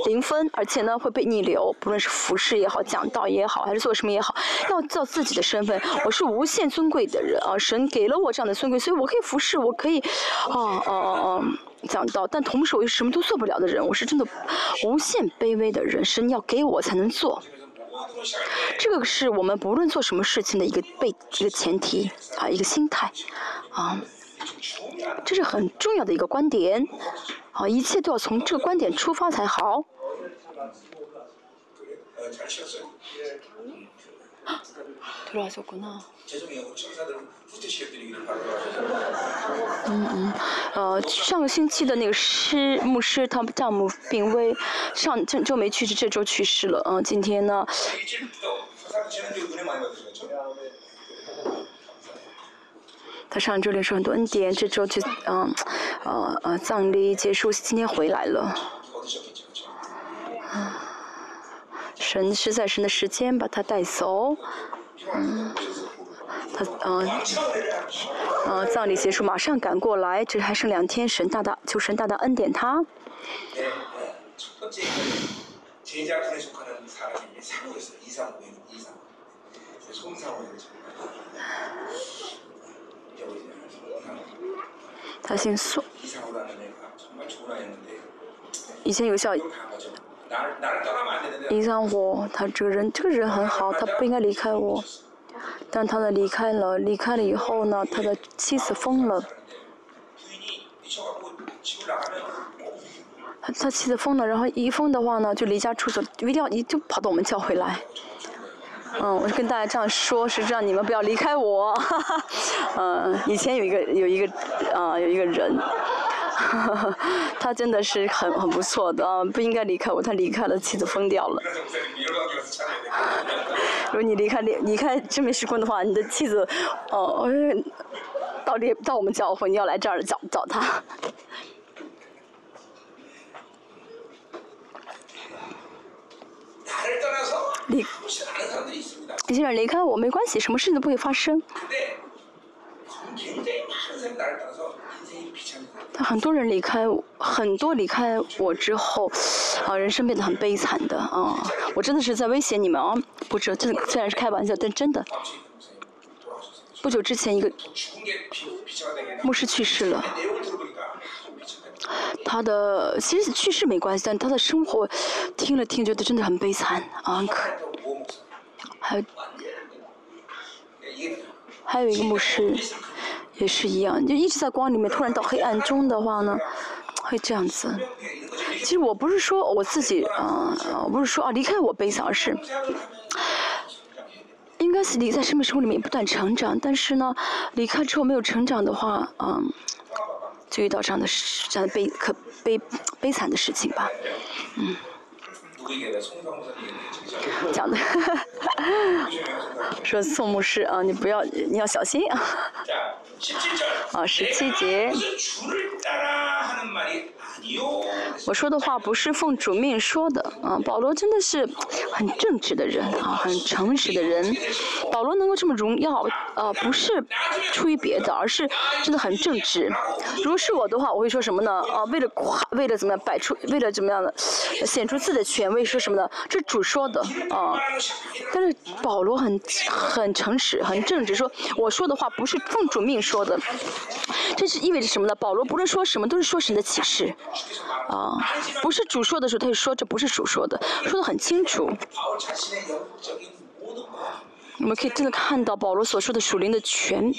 零分，而且呢会被逆流，不论是服侍也好，讲道也好，还是做什么也好，要照自己的身份，我是无无限尊贵的人啊，神给了我这样的尊贵，所以我可以服侍我。可以，哦哦哦哦，讲到，但同时我又什么都做不了的人，我是真的无限卑微的人，神要给我才能做。这个是我们不论做什么事情的一个背一个前提啊，一个心态啊，这是很重要的一个观点啊，一切都要从这个观点出发才好。嗯嗯，呃，上个星期的那个师牧师，他丈母病危，上就就没去世，这周去世了。嗯，今天呢，他上周领受很多恩典，这周去嗯呃呃葬礼结束，今天回来了。神是在神的时间把他带走，嗯。他嗯嗯，葬礼结束马上赶过来，这还剩两天，神大大求神大大恩典他。他姓宋，以前有效。影响我，他这个人，这个人很好，他不应该离开我。但他的离开了，离开了以后呢，他的妻子疯了。他他妻子疯了，然后一疯的话呢，就离家出走，一定要一就跑到我们教会来。嗯，我就跟大家这样说，是这样，你们不要离开我。(laughs) 嗯，以前有一个有一个啊有一个人，(laughs) 他真的是很很不错的啊，不应该离开我，他离开了，妻子疯掉了。如果你离开离离开真美时空的话，你的妻子，哦，到底到我们教会，你要来这儿找找他。离，一些人离开我没关系，什么事情都不会发生。很多人离开，很多离开我之后，啊，人生变得很悲惨的啊！我真的是在威胁你们啊！不这这虽然是开玩笑，但真的。不久之前，一个牧师去世了。他的其实去世没关系，但他的生活听了听，觉得真的很悲惨啊！可还有还有一个牧师。也是一样，就一直在光里面，突然到黑暗中的话呢，会这样子。其实我不是说我自己，啊，我不是说啊离开我悲惨，而是应该是你在生命生活里面不断成长，但是呢，离开之后没有成长的话，嗯，就遇到这样的事，这样的悲可悲悲惨的事情吧，嗯。(laughs) 讲的，(laughs) 说宋牧师啊，你不要，你要小心啊。(laughs) 啊，十七节。我说的话不是奉主命说的啊，保罗真的是很正直的人啊，很诚实的人。保罗能够这么荣耀，呃，不是出于别的，而是真的很正直。如果是我的话，我会说什么呢？啊，为了夸，为了怎么样摆出，为了怎么样的显出自己的权威，说什么呢？这主说的啊。但是保罗很很诚实，很正直，说我说的话不是奉主命说的。这是意味着什么呢？保罗不论说什么，都是说神的启示。啊，不是主说的时候，他就说这不是主说的，说的很清楚。我们可以真的看到保罗所说的属灵的权，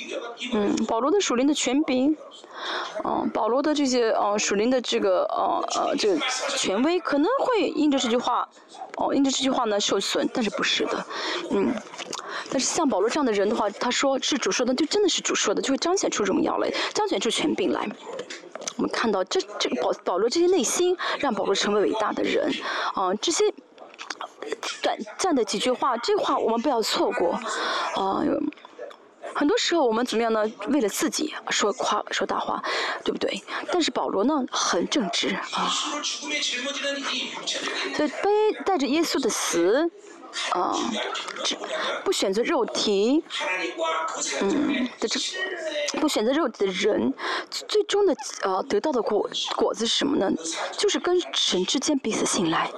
嗯，保罗的属灵的权柄，嗯，保罗的这些呃属灵的这个呃呃这个权威可能会因着这句话，哦，因着这句话呢受损，但是不是的，嗯，但是像保罗这样的人的话，他说是主说的，就真的是主说的，就会彰显出荣耀来，彰显出权柄来。我们看到这这个保保罗这些内心，让保罗成为伟大的人，啊，这些短暂的几句话，这话我们不要错过，啊，很多时候我们怎么样呢？为了自己说夸说大话，对不对？但是保罗呢，很正直啊，所以背带着耶稣的死。啊，这不选择肉体，嗯的这不选择肉体的人，最终的呃得到的果果子是什么呢？就是跟神之间彼此信赖，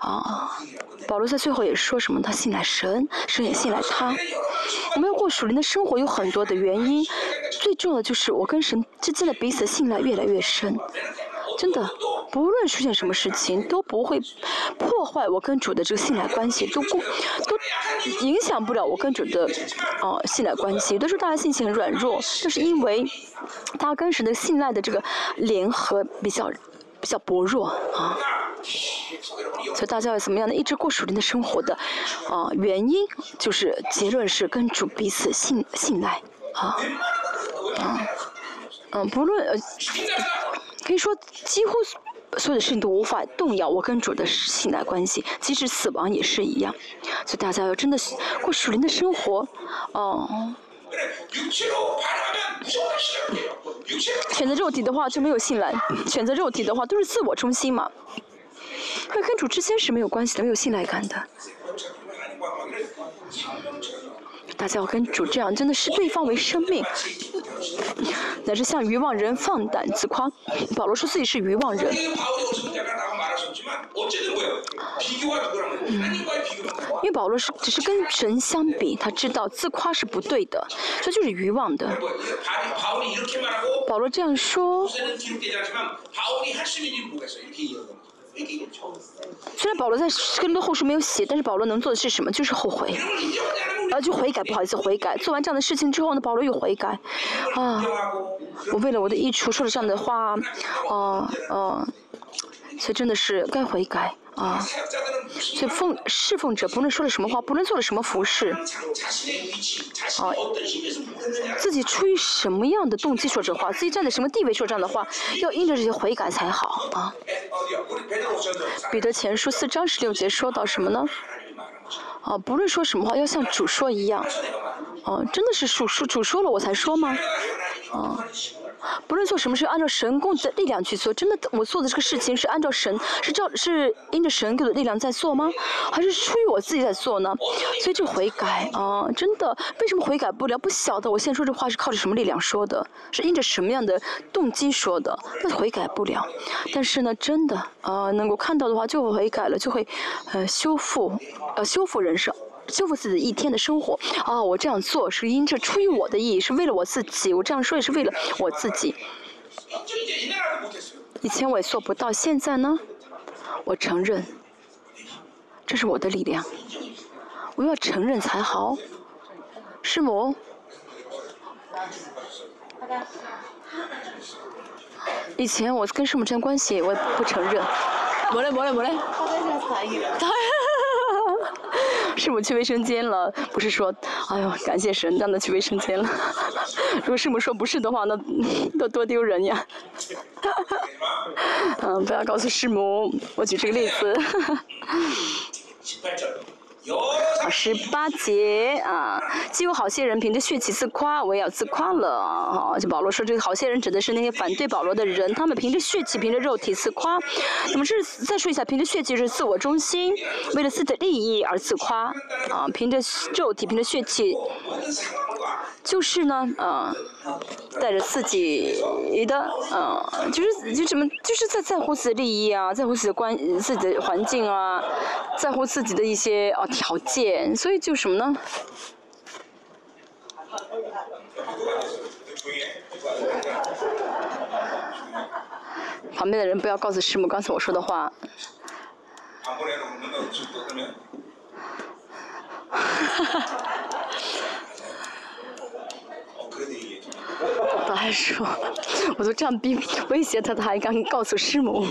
啊，保罗在最后也说什么？他信赖神，神也信赖他。我们要过属灵的生活有很多的原因，最重要的就是我跟神之间的彼此信赖越来越深。真的，不论出现什么事情，都不会破坏我跟主的这个信赖关系，都不都影响不了我跟主的哦信赖关系。有的时候大家信心很软弱，就是因为大家跟神的信赖的这个联合比较比较薄弱啊。所以大家要怎么样呢？一直过属灵的生活的啊原因，就是结论是跟主彼此信信赖啊啊嗯，不论呃。可以说，几乎所有的事情都无法动摇我跟主的信赖关系，即使死亡也是一样。所以大家要真的过属灵的生活，哦。选择肉体的话就没有信赖，选择肉体的话都是自我中心嘛。那跟主之间是没有关系的，没有信赖感的。大家要跟主这样，真的视对方为生命。乃是向愚妄人放胆自夸，保罗说自己是愚妄人。嗯，因为保罗是只是跟神相比，他知道自夸是不对的，这就是愚妄的。保罗这样说。虽然保罗在更多后书没有写，但是保罗能做的是什么？就是后悔，然啊，就悔改，不好意思，悔改。做完这样的事情之后呢，保罗又悔改，啊，我为了我的益处说了这样的话，啊，啊，所以真的是该悔改。啊，所以奉侍奉者不论说了什么话，不论做了什么服饰，啊，自己出于什么样的动机说这话，自己站在什么地位说这样的话，要因着这些悔改才好啊。彼得前书四章十六节说到什么呢？啊，不论说什么话，要像主说一样。啊，真的是主说主说了我才说吗？啊。不论做什么事，按照神供的力量去做。真的，我做的这个事情是按照神，是照是因着神给的力量在做吗？还是出于我自己在做呢？所以这悔改啊，真的，为什么悔改不了？不晓得。我现在说这话是靠着什么力量说的？是因着什么样的动机说的？那悔改不了。但是呢，真的啊，能够看到的话，就悔改了，就会呃修复，呃修复人生。修复自己一天的生活啊！我这样做是因这出于我的意义，是为了我自己。我这样说也是为了我自己。以前我也做不到，现在呢，我承认，这是我的力量。我要承认才好。师母。以前我跟师母之间关系，我也不承认。没嘞没嘞没嘞。(laughs) 师母去卫生间了，不是说，哎呦，感谢神让他去卫生间了。(laughs) 如果师母说不是的话，那 (laughs) 那多丢人呀。(laughs) 嗯，不要告诉师母，我举这个例子。十八节啊，既有好些人凭着血气自夸，我也要自夸了啊！就保罗说，这个好些人指的是那些反对保罗的人，他们凭着血气、凭着肉体自夸。那么这再说一下，凭着血气是自我中心，为了自己的利益而自夸啊！凭着肉体、凭着血气。就是呢，嗯，带着自己的，嗯，就是就什么，就是在在乎自己的利益啊，在乎自己的关自己的环境啊，在乎自己的一些啊条件，所以就什么呢？旁边的人不要告诉师母刚才我说的话。哈哈哈。(laughs) 他还说，我都这样逼威胁他，他还敢告诉师母。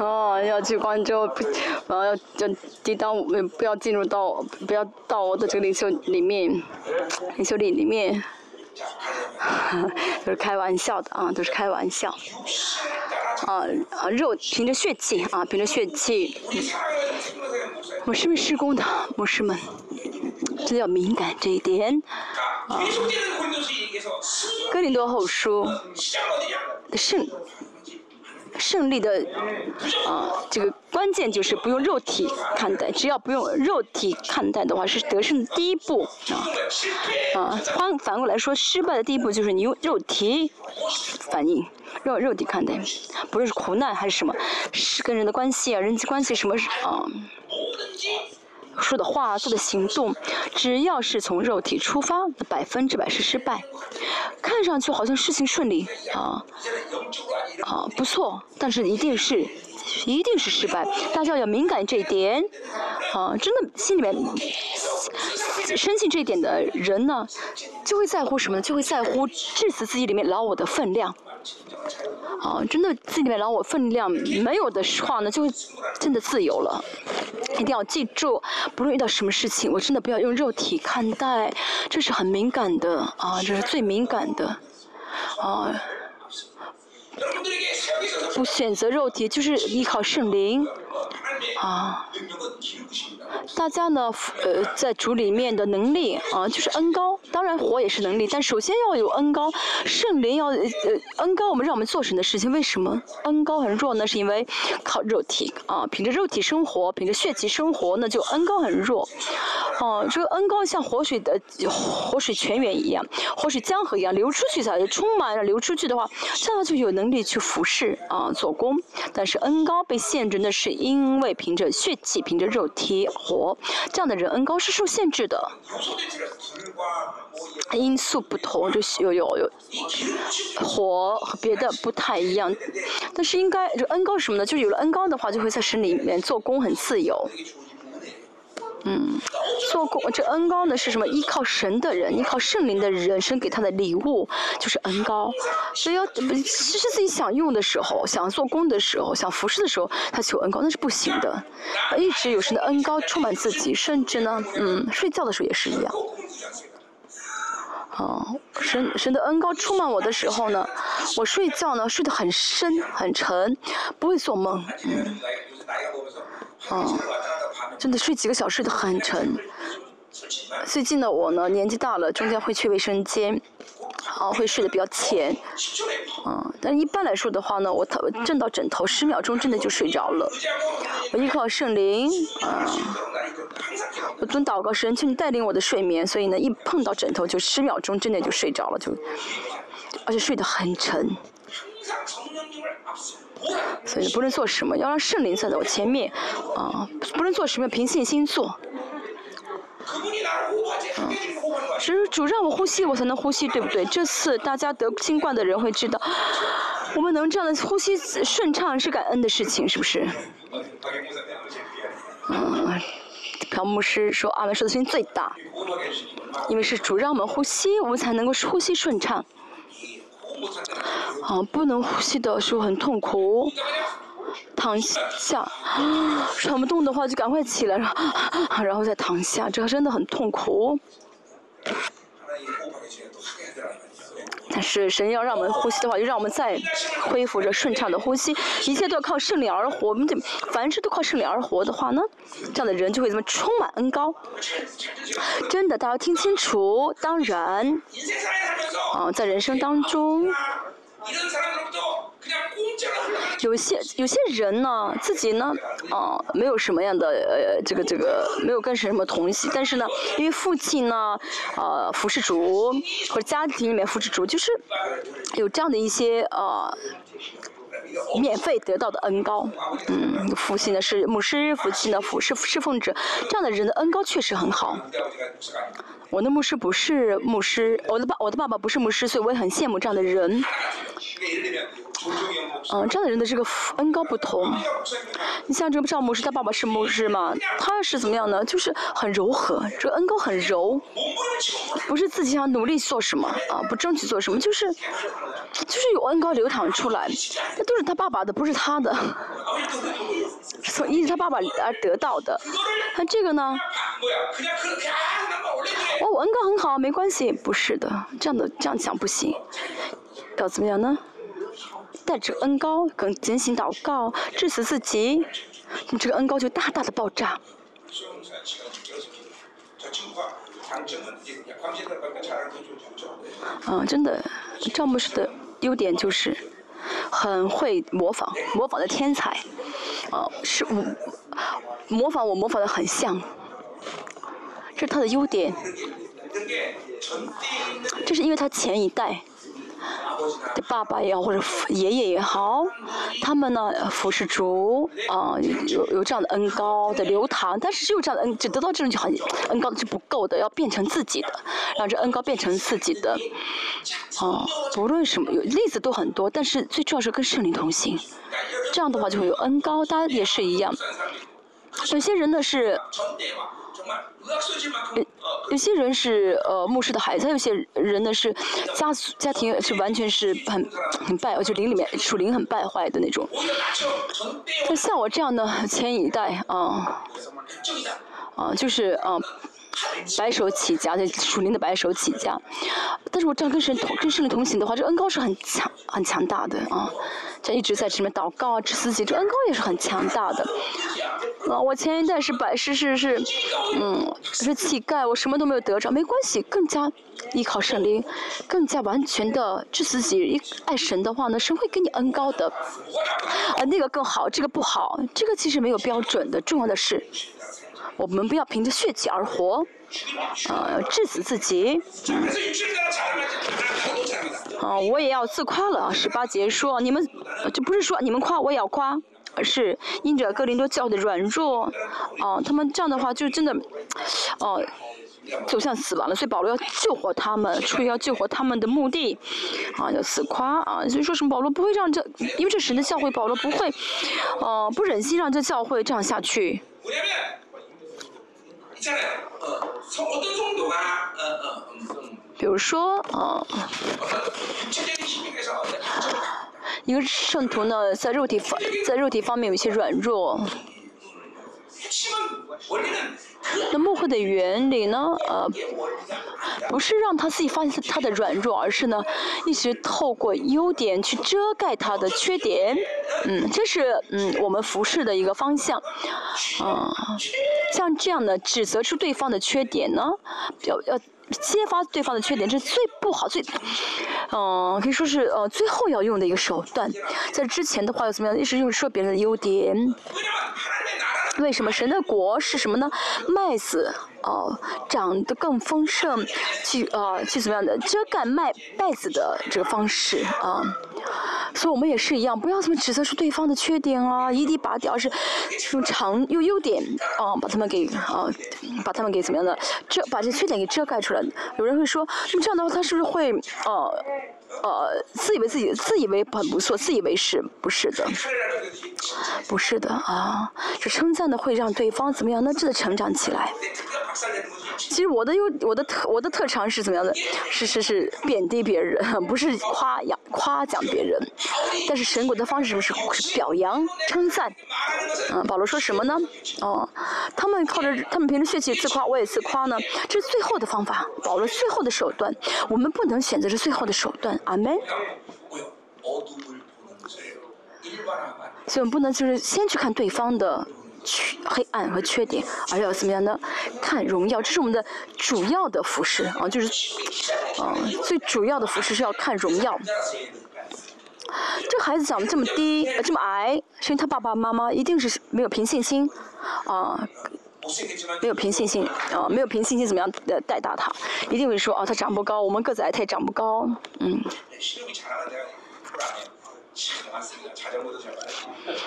哦，要去广州，然后要要抵挡，不要进入到，不要到我的这个领袖里面，领袖里里面，(laughs) 都是开玩笑的啊，都是开玩笑。啊啊，肉凭着血气啊，凭着血气。我是为施工的，牧师们。真的要敏感这一点。啊，哥林多后书胜胜利的啊，这个关键就是不用肉体看待，只要不用肉体看待的话，是得胜的第一步啊。啊，反反过来说，失败的第一步就是你用肉体反应，肉肉体看待，不论是苦难还是什么，是跟人的关系啊，人际关系什么啊。说的话、做的行动，只要是从肉体出发，百分之百是失败。看上去好像事情顺利啊，啊不错，但是一定是，一定是失败。大家要敏感这一点，啊，真的心里面深信这一点的人呢，就会在乎什么呢？就会在乎致死自己里面老我的分量。啊，真的自己里面老我分量没有的话呢，就真的自由了。一定要记住，不论遇到什么事情，我真的不要用肉体看待，这是很敏感的啊，这是最敏感的啊。不选择肉体，就是依靠圣灵啊。大家呢，呃，在主里面的能力啊，就是恩高，当然火也是能力，但首先要有恩高，圣灵要呃恩高，我们让我们做神的事情，为什么恩高很弱呢？是因为靠肉体啊，凭着肉体生活，凭着血气生活，那就恩高很弱。哦，这个恩高像活水的活水泉源一样，活水江河一样流出去才充满了，流出去的话，这样就有能力去服侍啊，做工。但是恩高被限制那是因为凭着血气，凭着肉体。活这样的人恩高是受限制的，因素不同，就是有有有活和别的不太一样，但是应该就恩高是什么呢？就是有了恩高的话，就会在神里面做工很自由。嗯，做工这恩高呢是什么？依靠神的人，依靠圣灵的人，神给他的礼物就是恩高。所以要其实自己想用的时候，想做工的时候，想服侍的时候，他求恩高那是不行的。一直有神的恩高充满自己，甚至呢，嗯，睡觉的时候也是一样。哦，神神的恩高充满我的时候呢，我睡觉呢睡得很深很沉，不会做梦。嗯，哦。真的睡几个小时都很沉，最近的我呢，年纪大了，中间会去卫生间，啊，会睡得比较浅，嗯，但一般来说的话呢，我头震到枕头十秒钟，真的就睡着了。我依靠圣灵，啊，我蹲祷告，神求你带领我的睡眠，所以呢，一碰到枕头就十秒钟，真的就睡着了，就，而且睡得很沉。所以不论做什么，要让圣灵站在我前面，啊，不论做什么，凭信心做。嗯，只是主让我呼吸，我才能呼吸，对不对？这次大家得新冠的人会知道，我们能这样的呼吸顺畅是感恩的事情，是不是？嗯，朴牧师说阿门说的声音最大，因为是主让我们呼吸，我们才能够呼吸顺畅。啊，不能呼吸的时候很痛苦，躺下，喘不动的话就赶快起来，然后再躺下，这个真的很痛苦。但是神要让我们呼吸的话，就让我们再恢复着顺畅的呼吸，一切都要靠圣灵而活。我们得凡事都靠圣灵而活的话呢，这样的人就会怎么充满恩高。真的，大家听清楚。当然，啊，在人生当中。有些有些人呢，自己呢，啊，没有什么样的呃，这个这个，没有跟什么同系，但是呢，因为父亲呢，呃，服侍主，或者家庭里面服侍主，就是有这样的一些呃，免费得到的恩高，嗯，父亲呢是牧师，父亲呢服侍侍奉者，这样的人的恩高确实很好。我的牧师不是牧师，我的爸我的爸爸不是牧师，所以我也很羡慕这样的人。嗯，这样的人的这个恩高不同。你像这个赵牧师，他爸爸是牧师嘛，他是怎么样呢？就是很柔和，这个恩高很柔，不是自己想努力做什么啊，不争取做什么，就是就是有恩高流淌出来，那都是他爸爸的，不是他的，从因他爸爸而得到的。那这个呢？哦，我恩高很好，没关系，不是的，这样的这样讲不行，要怎么样呢？带着恩高，跟进行祷告，致死自己，你这个恩高就大大的爆炸。嗯，真的，赵牧师的优点就是很会模仿，模仿的天才，啊，是我模仿我模仿的很像。这是他的优点，这是因为他前一代的的爸爸也好，或者爷爷也好，他们呢服侍主，啊有有这样的恩高的流淌，但是只有这样的恩，只得到这种就很恩高是不够的，要变成自己的，让这恩高变成自己的，啊，不论什么有例子都很多，但是最重要是跟圣灵同行，这样的话就会有恩高，大家也是一样，有些人呢是。有有些人是呃牧师的孩子，有些人呢是家家庭是完全是很很败，就灵里面属灵很败坏的那种。就像我这样的前一代啊，啊就是啊 (laughs) 白手起家的属灵的白手起家，但是我这样跟神同跟圣灵同行的话，这恩高是很强很强大的啊。这一直在这边祷告啊，这自己这恩高也是很强大的。啊，我前一代是白是是是，嗯，是乞丐，我什么都没有得着，没关系，更加依靠圣灵，更加完全的治自己，爱神的话呢，神会给你恩高的。啊，那个更好，这个不好，这个其实没有标准的，重要的是，我们不要凭着血气而活，啊，治死自己。啊，我也要自夸了啊！十八节说，你们就不是说你们夸我也要夸，而是因着哥林多教的软弱，啊，他们这样的话就真的，哦，走向死亡了。所以保罗要救活他们，出于要救活他们的目的，啊，要自夸啊！所以说什么保罗不会让这，因为这神的教会，保罗不会，呃，不忍心让这教会这样下去。比如说，啊，一个圣徒呢，在肉体方在肉体方面有些软弱，那牧会的原理呢？呃，不是让他自己发现他的软弱，而是呢，一直透过优点去遮盖他的缺点。嗯，这是嗯我们服侍的一个方向。啊，像这样的指责出对方的缺点呢，要要。揭发对方的缺点，这是最不好、最，嗯，可以说是呃最后要用的一个手段。在之前的话又怎么样？一直用说别人的优点。为什么神的国是什么呢？麦子哦长得更丰盛，去呃去怎么样的遮盖麦麦子的这个方式啊。所以我们也是一样，不要这么指责出对方的缺点啊，一地拔掉，是用长用优点啊，把他们给啊，把他们给怎么样的遮，把这缺点给遮盖出来。有人会说，那么这样的话，他是不是会呃呃自以为自己自以为很不错，自以为是不是的？不是的啊，这称赞的会让对方怎么样呢？真的成长起来。其实我的优我的特我的特长是怎么样的？是是是贬低别人，不是夸扬夸奖别人。但是神国的方式是是表扬称赞。嗯，保罗说什么呢？哦，他们靠着他们凭着血气自夸，我也自夸呢。这是最后的方法，保罗最后的手段。我们不能选择这最后的手段。阿门。所以我们不能就是先去看对方的。缺黑暗和缺点，而要怎么样呢？看荣耀，这是我们的主要的服饰啊，就是啊，最主要的服饰是要看荣耀。这孩子长得这么低，这么矮，是因为他爸爸妈妈一定是没有凭信心啊，没有凭信心啊，没有凭信心怎么样带大他？一定会说啊，他长不高，我们个子矮，他也长不高，嗯。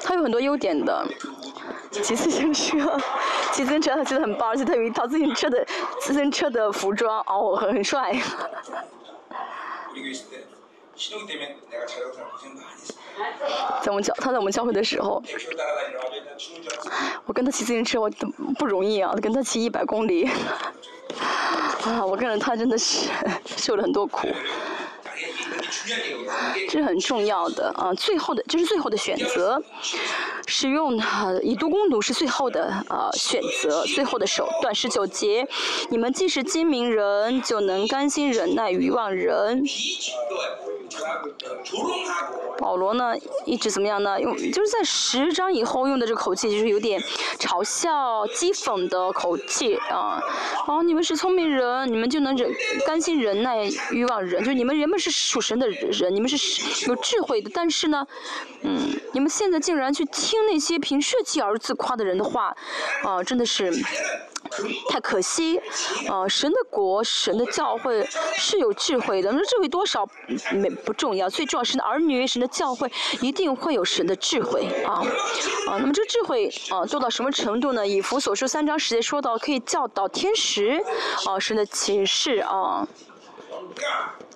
他有很多优点的，(laughs) 骑自行车，骑自行车他觉得很棒，而且他有一套自行车的自行车的服装，哦，很很帅。(laughs) (laughs) 在我们教他在我们教会的时候，我跟他骑自行车我不容易啊，跟他骑一百公里，(laughs) 啊，我跟着他真的是 (laughs) 受了很多苦。这是很重要的啊！最后的，这是最后的选择，使用以毒攻毒是最后的呃选择，最后的手段。十九节，你们既是精明人，就能甘心忍耐欲望人。保罗呢，一直怎么样呢？用就是在十章以后用的这个口气，就是有点嘲笑、讥讽的口气啊。哦，你们是聪明人，你们就能忍甘心忍耐欲望人，就你们人们是属神的人，你们是有智慧的。但是呢，嗯，你们现在竟然去听那些凭设计而自夸的人的话，啊，真的是。太可惜，呃，神的国、神的教会是有智慧的。那智慧多少没不重要，最重要是儿女神的教会一定会有神的智慧啊啊。那么这智慧啊做到什么程度呢？以弗所书三章十节说到，可以教导天使啊神的启示啊。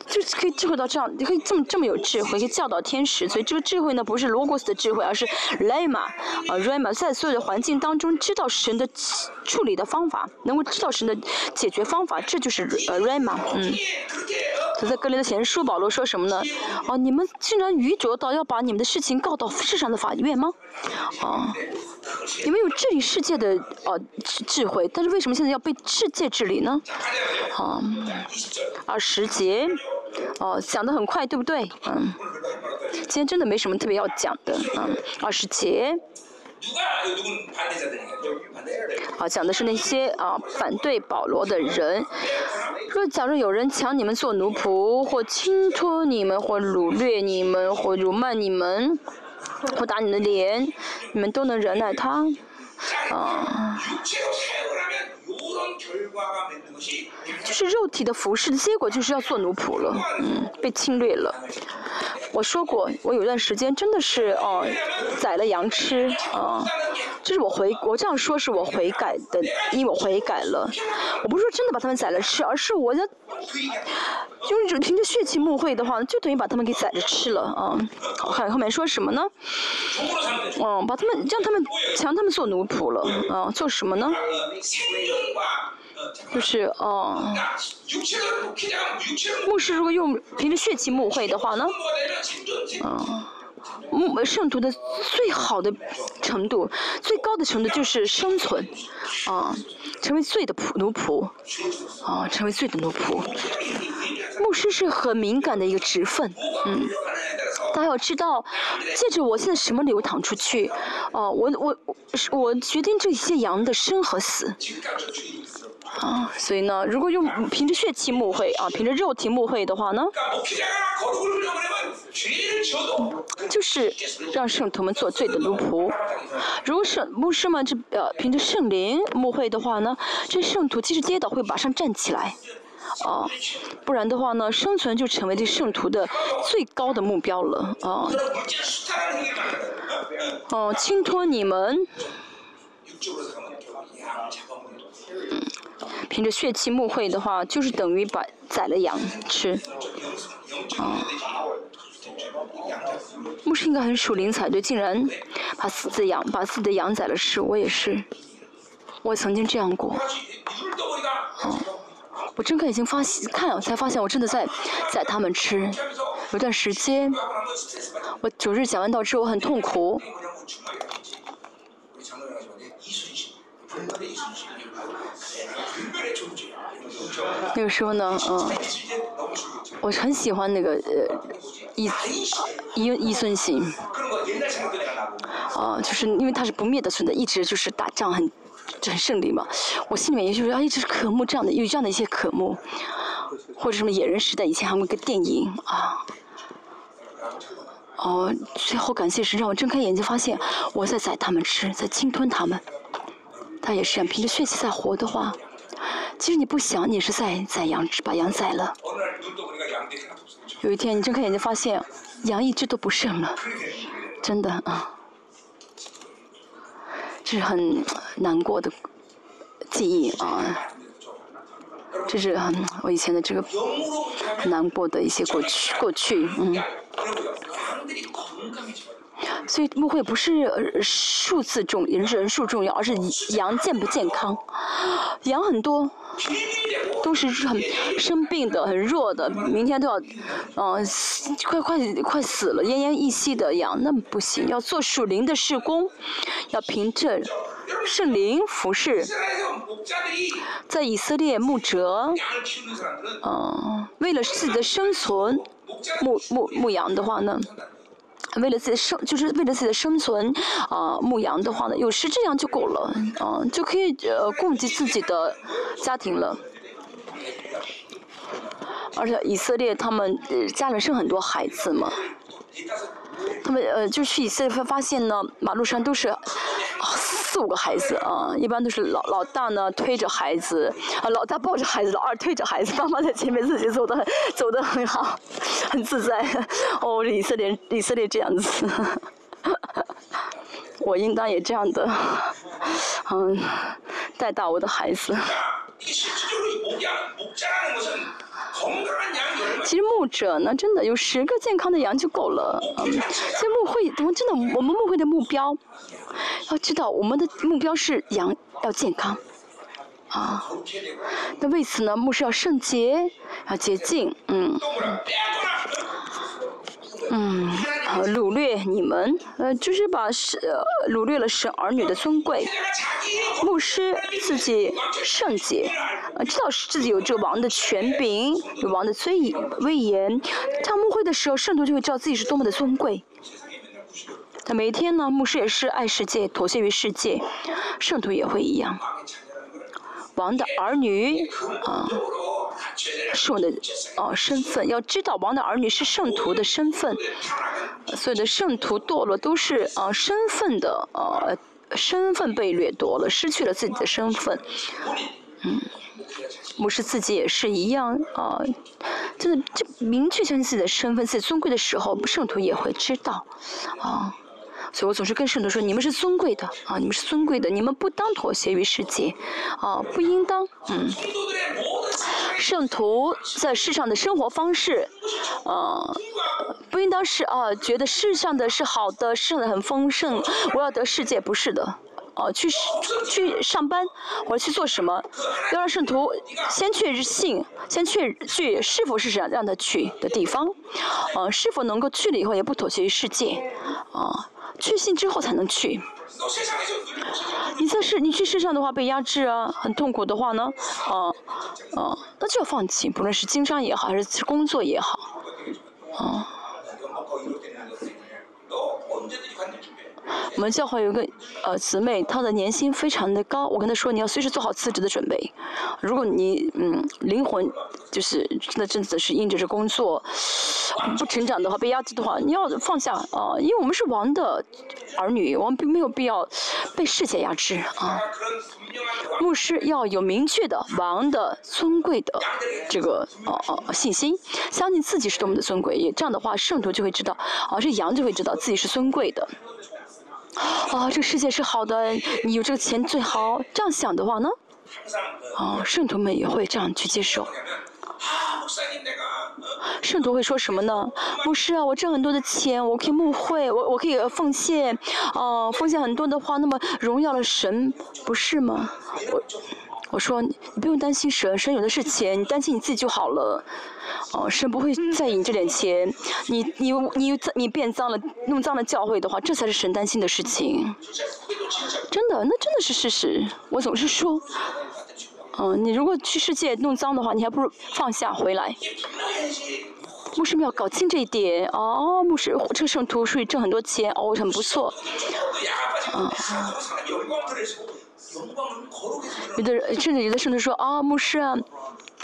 就是可以智慧到这样，你可以这么这么有智慧，可以教导天使。所以这个智慧呢，不是罗格斯的智慧，而是雷玛啊 rama，在所有的环境当中知道神的处理的方法，能够知道神的解决方法，这就是呃雷玛，嗯。他。在格林的前书，保罗说什么呢？哦，你们竟然愚拙到要把你们的事情告到世上的法院吗？啊，你们有治理世界的呃智慧，但是为什么现在要被世界治理呢？啊，二十节。哦，讲的很快，对不对？嗯，今天真的没什么特别要讲的，嗯，二十节。好，讲的是那些啊反对保罗的人。若假如有人抢你们做奴仆，或侵托你们，或掳掠你们，或辱骂你们，或打你的脸，你们都能忍耐他，啊。就是肉体的服饰的结果，就是要做奴仆了，嗯，被侵略了。我说过，我有段时间真的是哦，宰了羊吃，啊，这是我悔，我这样说是我悔改的，因为我悔改了。我不是说真的把他们宰了吃，而是我要，就是凭着血气牧会的话，就等于把他们给宰着吃了啊。看后面说什么呢？嗯，把他们让他们强他们做奴仆了，啊，做什么呢？就是哦，牧师如果用凭着血气牧会的话呢，啊，牧圣徒的最好的程度，最高的程度就是生存，啊，成为罪的仆奴仆，啊，成为罪的奴仆。牧师是很敏感的一个职分，嗯，大家要知道，借着我现在什么流淌出去，哦，我我我决定这些羊的生和死。啊，所以呢，如果用凭着血气牧会啊，凭着肉体牧会的话呢，就是让圣徒们做罪的奴仆。如果圣牧师们这呃凭着圣灵牧会的话呢，这圣徒即使跌倒会马上站起来，啊，不然的话呢，生存就成为这圣徒的最高的目标了啊。哦，轻托你们。凭着血气牧会的话，就是等于把宰了羊吃。啊，牧师应该很属灵才对，竟然把死的羊把自己的羊宰了吃。我也是，我曾经这样过。啊，我睁开眼睛发现看，才发现我真的在宰他们吃。有段时间，我九日讲完道之后很痛苦。那个时候呢，嗯，我很喜欢那个呃，伊伊伊孙行，啊，就是因为他是不灭的存在，一直就是打仗很很胜利嘛。我心里面也就是啊，一直渴慕这样的，有这样的一些渴慕，或者什么野人时代以前还有个电影啊，哦，最后感谢神让我睁开眼睛发现我在宰他们吃，在侵吞他们。他也是，凭着血气在活的话，其实你不想，你是在宰羊，把羊宰了。有一天你睁开眼睛发现，羊一只都不剩了，真的啊，这是很难过的记忆啊，这是很我以前的这个很难过的一些过去过去，嗯。所以牧会不是数字重人人数重要，而是羊健不健康。羊很多，都是很生病的、很弱的，明天都要，嗯，快快快死了、奄奄一息的羊，那不行。要做属灵的事工，要凭着圣灵服侍。在以色列牧者，嗯，为了自己的生存，牧牧牧羊的话呢？为了自己的生，就是为了自己的生存，啊，牧羊的话呢，有时这样就够了，啊，就可以呃供给自己的家庭了。而且以色列他们家里生很多孩子嘛。他们呃，就去以色列发现呢，马路上都是四五个孩子啊，一般都是老老大呢推着孩子，啊老大抱着孩子，老二推着孩子，妈妈在前面自己走的走的很好，很自在。哦，以色列以色列这样子，我应当也这样的，嗯，带大我的孩子。其实牧者呢，真的有十个健康的羊就够了。嗯，其实牧会，我们真的，我们牧会的目标，要知道我们的目标是羊要健康，啊，那为此呢，牧师要圣洁，要洁净，嗯。嗯，掳掠你们，呃，就是把是掳掠了神儿女的尊贵。牧师自己圣洁，呃，知道是自己有这王的权柄，有王的尊严威严。他牧会的时候，圣徒就会知道自己是多么的尊贵。他每天呢，牧师也是爱世界，妥协于世界，圣徒也会一样。王的儿女，啊。是我的哦身份，要知道王的儿女是圣徒的身份，所有的圣徒堕落都是啊身份的呃身份被掠夺了，失去了自己的身份。嗯，牧师自己也是一样啊，就是就明确相信自己的身份，自己尊贵的时候，圣徒也会知道啊。所以我总是跟圣徒说：你们是尊贵的啊，你们是尊贵的，你们不当妥协于世界啊，不应当嗯。圣徒在世上的生活方式，呃，不应当是啊，觉得世上的是好的，世上的很丰盛，我要得世界，不是的，哦去去上班或者去做什么，要让圣徒先确信，先确去是否是让让他去的地方，啊是否能够去了以后也不妥协于世界，啊确信之后才能去。你在世，你去世上的话被压制啊，很痛苦的话呢，啊啊，那就要放弃，不论是经商也好，还是工作也好，啊。我们教会有一个呃姊妹，她的年薪非常的高，我跟她说你要随时做好辞职的准备。如果你嗯灵魂就是那阵子是因着这工作不成长的话，被压制的话，你要放下啊，因为我们是王的儿女，我们并没有必要被世界压制啊。牧师要有明确的王的尊贵的这个哦哦信心，相信自己是多么的尊贵，也这样的话圣徒就会知道啊，这羊就会知道自己是尊贵的。啊，这个世界是好的，你有这个钱最好。这样想的话呢，啊，圣徒们也会这样去接受。圣徒会说什么呢？牧师啊，我挣很多的钱，我可以募会，我我可以奉献，哦，奉献很多的话，那么荣耀了神，不是吗？我我说你不用担心神，神有的是钱，你担心你自己就好了。哦，神不会在意你这点钱，你你你你变脏了，弄脏了教会的话，这才是神担心的事情。真的，那真的是事实。我总是说，嗯，你如果去世界弄脏的话，你还不如放下回来。牧师们要搞清这一点哦，牧师这个圣徒属于挣很多钱哦，很不错。嗯。有的人甚至有的圣徒说啊，牧师啊。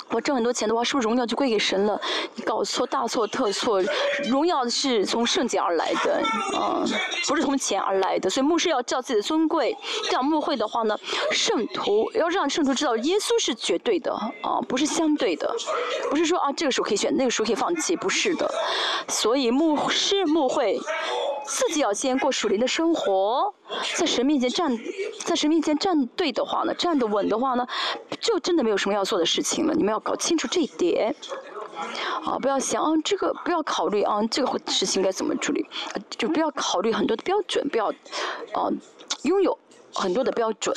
我挣很多钱的话，是不是荣耀就归给神了？你搞错，大错特错！荣耀是从圣洁而来的，嗯，不是从钱而来的。所以牧师要叫自己的尊贵，这样牧会的话呢，圣徒要让圣徒知道耶稣是绝对的，啊，不是相对的，不是说啊这个时候可以选，那个时候可以放弃，不是的。所以牧师牧会。自己要先过属灵的生活，在神面前站，在神面前站对的话呢，站得稳的话呢，就真的没有什么要做的事情了。你们要搞清楚这一点，啊，不要想啊这个，不要考虑啊这个事情该怎么处理，就不要考虑很多的标准，不要，啊，拥有很多的标准。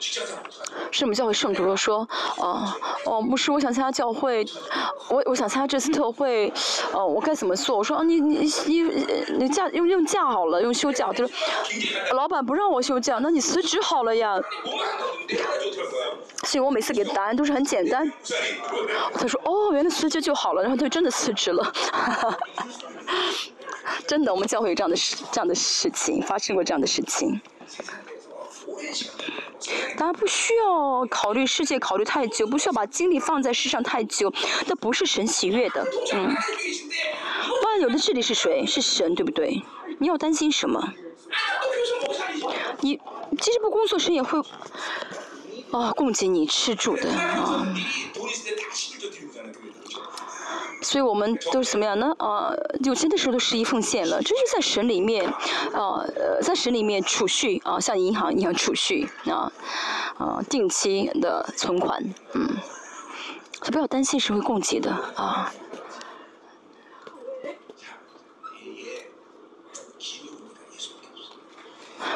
是我们教会圣徒说，哦，哦，牧师，我想参加教会，我我想参加这次特会，哦，我该怎么做？我说，你你你你假用用假好了，用休假。他说，老板不让我休假，那你辞职好了呀。所以我每次给的答案都是很简单。他说，哦，原来辞职就好了，然后他就真的辞职了。(laughs) 真的，我们教会有这样的事，这样的事情发生过这样的事情。大家不需要考虑世界考虑太久，不需要把精力放在世上太久，那不是神喜悦的，嗯。万有的这里是谁？是神，对不对？你要担心什么？你即使不工作，神也会啊供给你吃住的啊。所以我们都是怎么样呢？啊，有钱的时候都十一奉献了，这是在神里面，啊，呃，在神里面储蓄啊，像银行一样储蓄啊，啊，定期的存款，嗯，所以不要担心是会供给的啊。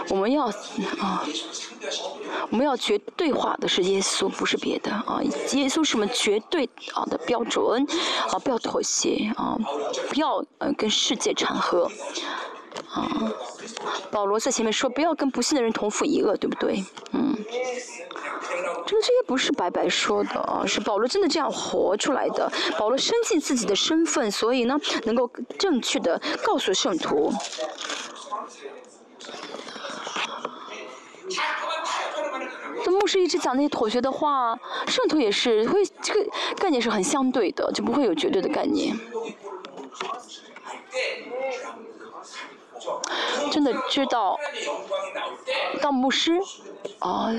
我们要啊，我们要绝对化的是耶稣，不是别的啊。耶稣是我们绝对啊的标准啊，不要妥协啊，不要呃跟世界掺和啊。保罗在前面说，不要跟不信的人同父一恶，对不对？嗯，真的这些不是白白说的啊，是保罗真的这样活出来的。保罗深信自己的身份，所以呢，能够正确的告诉圣徒。这牧师一直讲那些妥协的话，圣徒也是会这个概念是很相对的，就不会有绝对的概念。真的知道，当牧师啊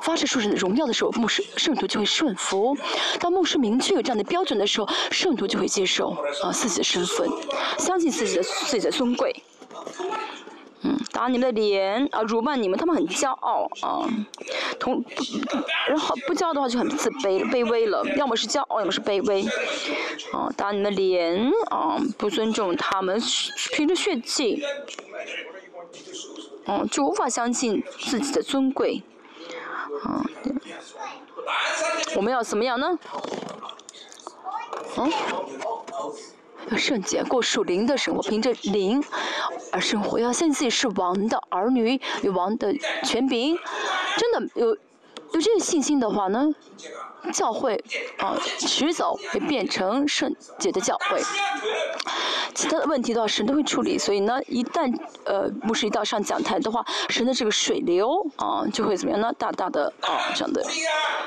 发誓说是荣耀的时候，牧师圣徒就会顺服；当牧师明确有这样的标准的时候，圣徒就会接受啊自己的身份，相信自己的自己的尊贵。打你们的脸啊，辱骂你们，他们很骄傲啊，同不，然后不骄傲的话就很自卑卑微了，要么是骄傲，要么是卑微，啊，打你们的脸啊，不尊重他们，凭着血气，嗯，就无法相信自己的尊贵，啊，我们要怎么样呢？嗯，要圣洁，过属灵的生活，凭着灵而生活，要相信自己是王的儿女，有王的权柄，真的有有这个信心的话呢？教会啊，迟早会变成圣洁的教会。其他的问题的话，神都会处理。所以呢，一旦呃牧师一到上讲台的话，神的这个水流啊，就会怎么样呢？大大的啊这样的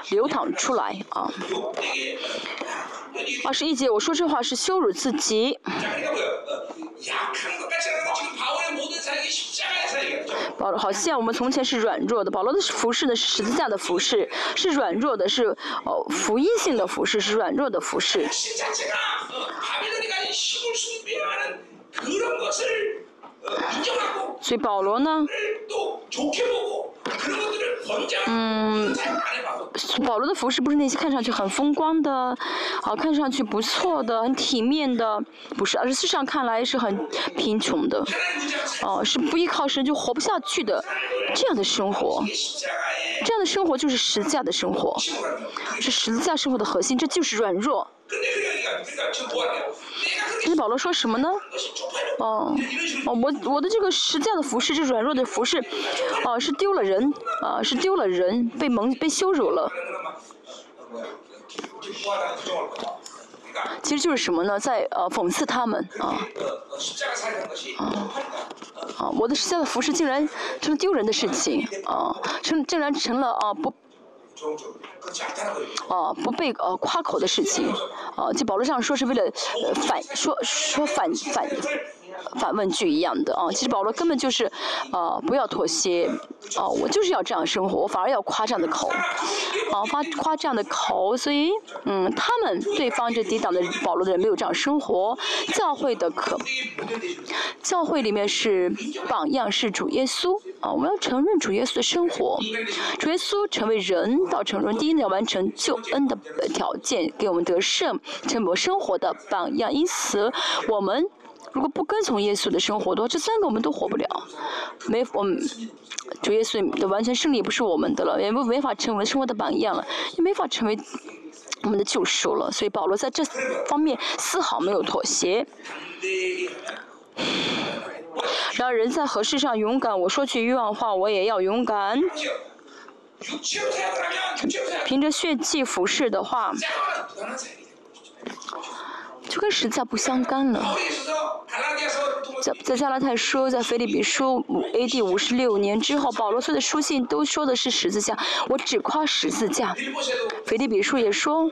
流淌出来啊。二十一节，我说这话是羞辱自己。保罗好像我们从前是软弱的，保罗的服饰呢是十字架的服饰，是软弱的，是哦福音性的服饰，是软弱的服饰。所以保罗呢？嗯，保罗的服饰不是那些看上去很风光的，啊，看上去不错的、很体面的，不是，而是事实上看来是很贫穷的，哦，是不依靠神就活不下去的这样的生活，这样的生活就是十字架的生活，是十字架生活的核心，这就是软弱。那保罗说什么呢？哦，哦，我我的这个实价的服饰，这软弱的服饰，哦，是丢了人，啊，是丢了人，被蒙被羞辱了。其实就是什么呢？在呃讽刺他们啊，啊，啊，我的实价的服饰竟然成了丢人的事情，啊，成竟然成了啊不。哦，不被呃夸口的事情，哦，就保罗上说是为了反说说反反。反问句一样的啊，其实保罗根本就是，呃，不要妥协，啊，我就是要这样生活，我反而要夸这样的口，啊，发夸这样的口，所以，嗯，他们对方这抵挡的保罗的人没有这样生活，教会的可，教会里面是榜样是主耶稣，啊，我们要承认主耶稣的生活，主耶稣成为人到成人，第一呢要完成救恩的条件，给我们得胜，成为生活的榜样，因此我们。如果不跟从耶稣的生活的话，这三个我们都活不了。没，我们主耶稣的完全胜利不是我们的了，也不没法成为生活的榜样了，也没法成为我们的救赎了。所以保罗在这方面丝毫没有妥协。然而人在何事上勇敢？我说句冤枉话，我也要勇敢。凭着血气服侍的话。就跟实在不相干了。在在加拉太书，在腓立比书五 A.D. 五十六年之后，保罗所有的书信都说的是十字架，我只夸十字架。腓立比书也说，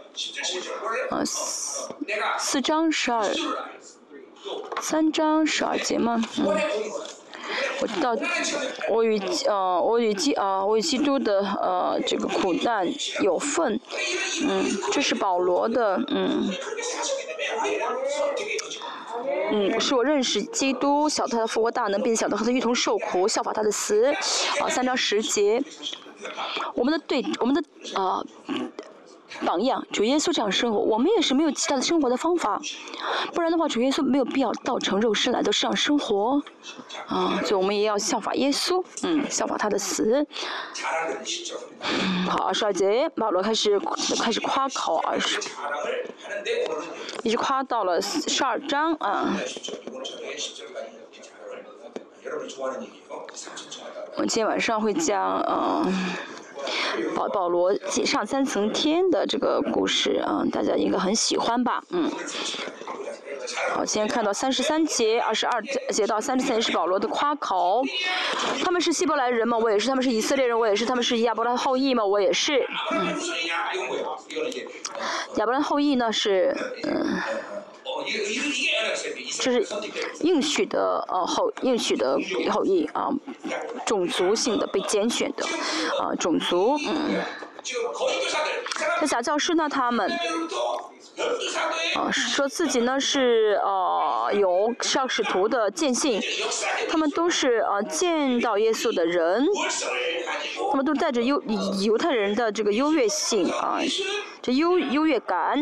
呃，四章十二，三章十二节吗？嗯，我知道，我与呃我与基啊我与基督的呃这个苦难有份，嗯，这是保罗的嗯。嗯，是我认识基督，晓得他的复活大能，并晓得和他一同受苦，效法他的死。啊，三章十节，我们的对，我们的啊榜样，主耶稣这样生活，我们也是没有其他的生活的方法，不然的话，主耶稣没有必要道成肉身来到世上生活。啊，所以我们也要效法耶稣，嗯，效法他的死。好，二十二节，保罗开始开始夸口二十。一直夸到了十二章啊。我今天晚上会讲嗯保保罗上三层天的这个故事啊，大家应该很喜欢吧？嗯。好，先看到三十三节、二十二节到三十三节是保罗的夸口。他们是希伯来人吗？我也是。他们是以色列人，我也是。他们是亚伯拉后裔吗？我也是。嗯。亚伯拉后裔呢是嗯，这是应许的呃后应许的后裔啊，种族性的被拣选的啊种族嗯。那小教师呢他们。啊，说自己呢是呃有上使徒的见信，他们都是呃见到耶稣的人，他们都带着犹犹太人的这个优越性啊，这优优越感，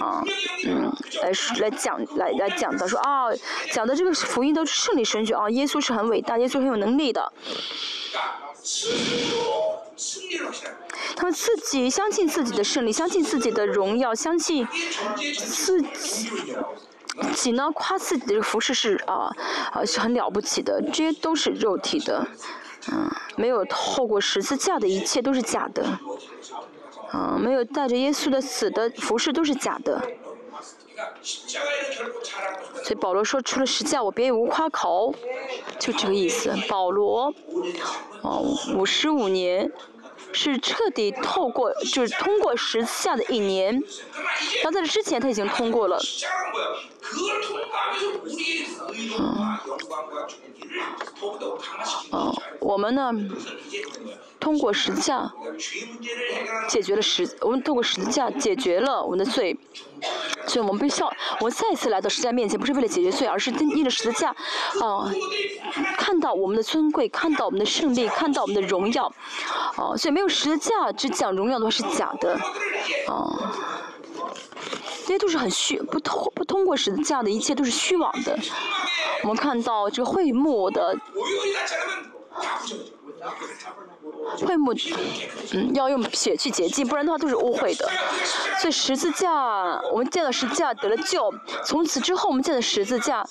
啊，嗯，来来讲来来讲的说啊，讲的这个福音都是胜利神学啊，耶稣是很伟大，耶稣很有能力的。他们自己相信自己的胜利，相信自己的荣耀，相信自己，己呢夸自己的服饰是啊啊是很了不起的，这些都是肉体的，嗯，没有透过十字架的一切都是假的，嗯，没有带着耶稣的死的服饰都是假的。所以保罗说：“除了十架，我别无夸口。”就这个意思。保罗，哦，五十五年，是彻底透过，就是通过十字架的一年。然后在这之前他已经通过了。嗯。哦，我们呢？通过十字架解决了十，我们通过十字架解决了我们的罪，所以我们必须要，我们再次来到十字架面前，不是为了解决罪，而是因着十字架，啊，看到我们的尊贵，看到我们的胜利，看到我们的荣耀，啊，所以没有十字架只讲荣耀的话是假的，啊，这些都是很虚，不通不通过十字架的一切都是虚妄的。我们看到这个会幕的。会幕，嗯，要用血去洁净，不然的话都是污秽的。所以十字架，我们见到十字架得了救。从此之后，我们见的十字架，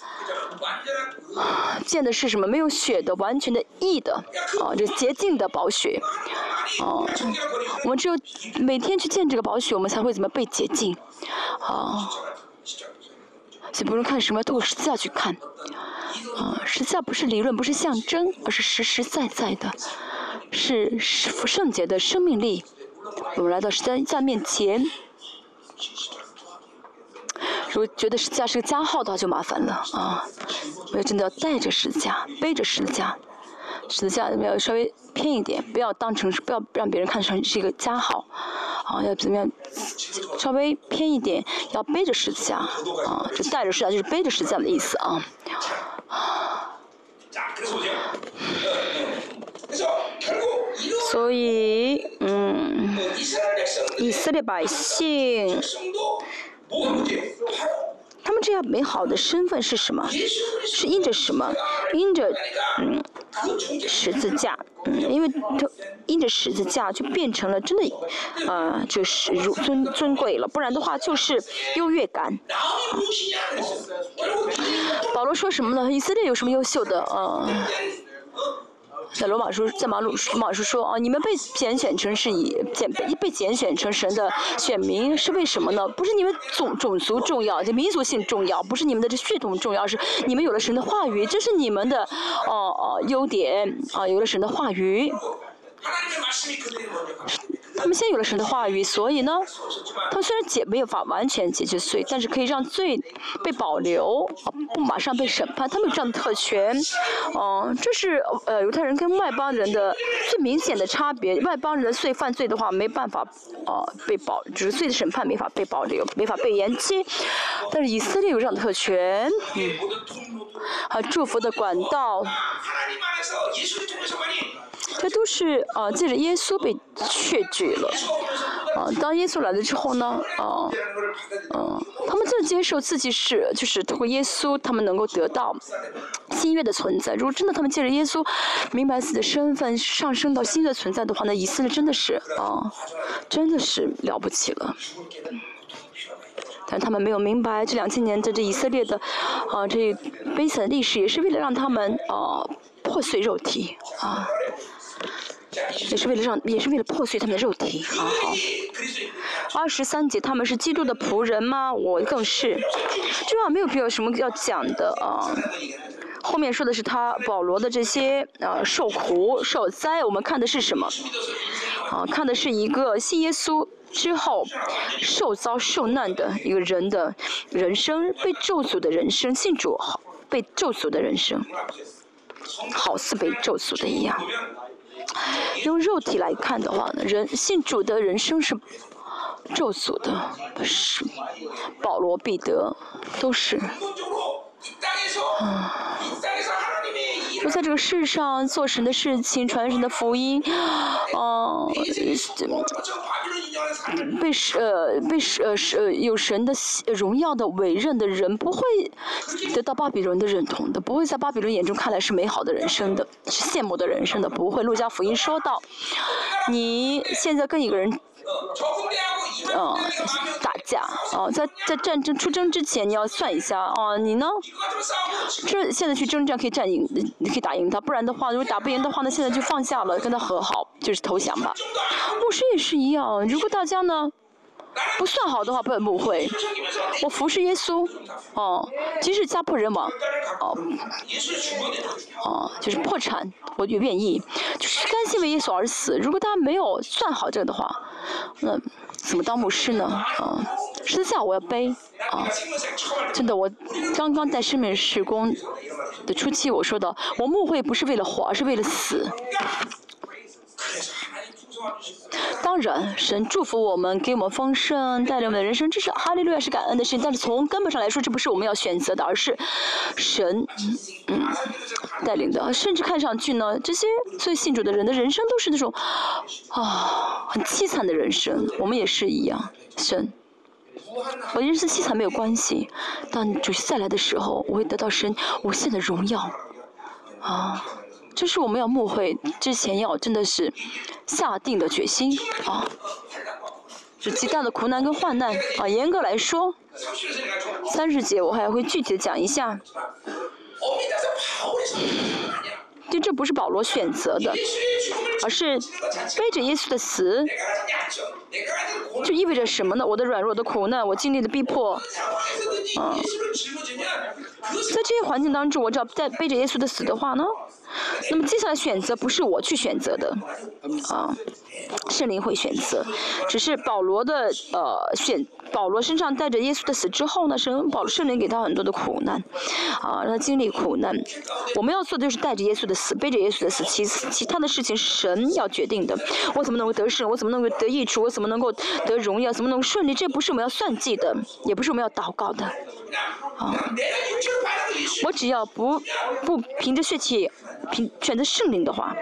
见的是什么？没有血的，完全的义的，啊，这洁净的宝血，啊，我们只有每天去见这个宝血，我们才会怎么被洁净，啊，所以不用看什么，透过十字架去看，啊，十字架不是理论，不是象征，而是实实在在的。是圣洁的生命力。我们来到十字架面前，如果觉得十字架是个加号的话，就麻烦了啊！我要真的要带着十字架，背着十字架，十字架要稍微偏一点，不要当成不要让别人看成是一个加号，啊，要怎么样？稍微偏一点，要背着十字架，啊，就带着十字架就是背着十字架的意思啊。所以，嗯，以色列百姓，他们这样美好的身份是什么？是因着什么？因着，嗯，十字架，嗯，因为他因着十字架就变成了真的，呃，就是如尊尊贵了，不然的话就是优越感。保罗说什么呢？以色列有什么优秀的？啊？在罗马书，在马鲁马书说啊，你们被拣选成是以拣被被拣选成神的选民是为什么呢？不是你们种种族重要，就民族性重要，不是你们的这血统重要，是你们有了神的话语，这是你们的哦哦优点啊，有了神的话语。他们先有了神的话语，所以呢，他们虽然解没有法完全解决罪，但是可以让罪被保留，不马上被审判。他们有这样的特权，嗯，这是呃犹太人跟外邦人的最明显的差别。外邦人的罪犯罪的话，没办法啊被保，就是罪的审判没法被保留，没法被延期。但是以色列有这样的特权，嗯，还祝福的管道。这都是啊，借着耶稣被确据了，啊，当耶稣来了之后呢，啊，嗯，他们就接受自己是，就是通过耶稣，他们能够得到新约的存在。如果真的他们借着耶稣明白自己的身份，上升到新约存在的话，那以色列真的是啊，真的是了不起了。但他们没有明白，这两千年的这以色列的啊，这悲惨的历史，也是为了让他们啊破碎肉体啊。也是为了让，也是为了破碎他们的肉体好！好，二十三节，他们是基督的仆人吗？我更是，这话没有必要什么要讲的啊。后面说的是他保罗的这些呃受苦受灾，我们看的是什么？啊，看的是一个信耶稣之后受遭受难的一个人的人生，被咒诅的人生，信主被咒诅的人生，好似被咒诅的一样。用肉体来看的话呢，人信主的人生是咒诅的，是保罗、彼得都是。啊，说在这个世上做神的事情，传神的福音，哦，被是呃被是呃是有神的荣耀的委任的人，不会得到巴比伦的认同的，不会在巴比伦眼中看来是美好的人生的，是羡慕的人生的，不会。路加福音说到，你现在跟一个人。嗯，打架哦，在在战争出征之前，你要算一下哦，你呢？这现在去征战可以战赢，你可以打赢他，不然的话，如果打不赢的话呢，现在就放下了，跟他和好，就是投降吧。牧师也是一样，如果大家呢？不算好的话，不不会。我服侍耶稣，哦，即使家破人亡，哦，哦，就是破产，我也愿意，就是甘心为耶稣而死。如果大家没有算好这个的话，那怎么当牧师呢？啊，十字架我要背，啊，真的，我刚刚在生命施工的初期，我说的，我牧会不是为了活，而是为了死。(laughs) 当然，神祝福我们，给我们丰盛，带领我们的人生，这是哈利路亚，是感恩的事情。但是从根本上来说，这不是我们要选择的，而是神嗯带领的。甚至看上去呢，这些最信主的人的人生都是那种啊很凄惨的人生。我们也是一样，神，我人生凄惨没有关系。当主再来的时候，我会得到神无限的荣耀啊。这是我们要慕会之前要真的是下定的决心啊，是极大的苦难跟患难啊。严格来说，三十节我还会具体的讲一下。就这不是保罗选择的，而是背着耶稣的死，就意味着什么呢？我的软弱的苦难，我经历的逼迫，嗯，在这些环境当中，我只要在背着耶稣的死的话呢？那么接下来选择不是我去选择的，啊，圣灵会选择，只是保罗的呃选，保罗身上带着耶稣的死之后呢，神保圣灵给他很多的苦难，啊，让他经历苦难。我们要做的就是带着耶稣的死，背着耶稣的死，其次其他的事情是神要决定的。我怎么能够得胜？我怎么能够得益处？我怎么能够得荣耀？怎么能够顺利？这不是我们要算计的，也不是我们要祷告的，啊，我只要不不凭着血气。凭选择圣灵的话，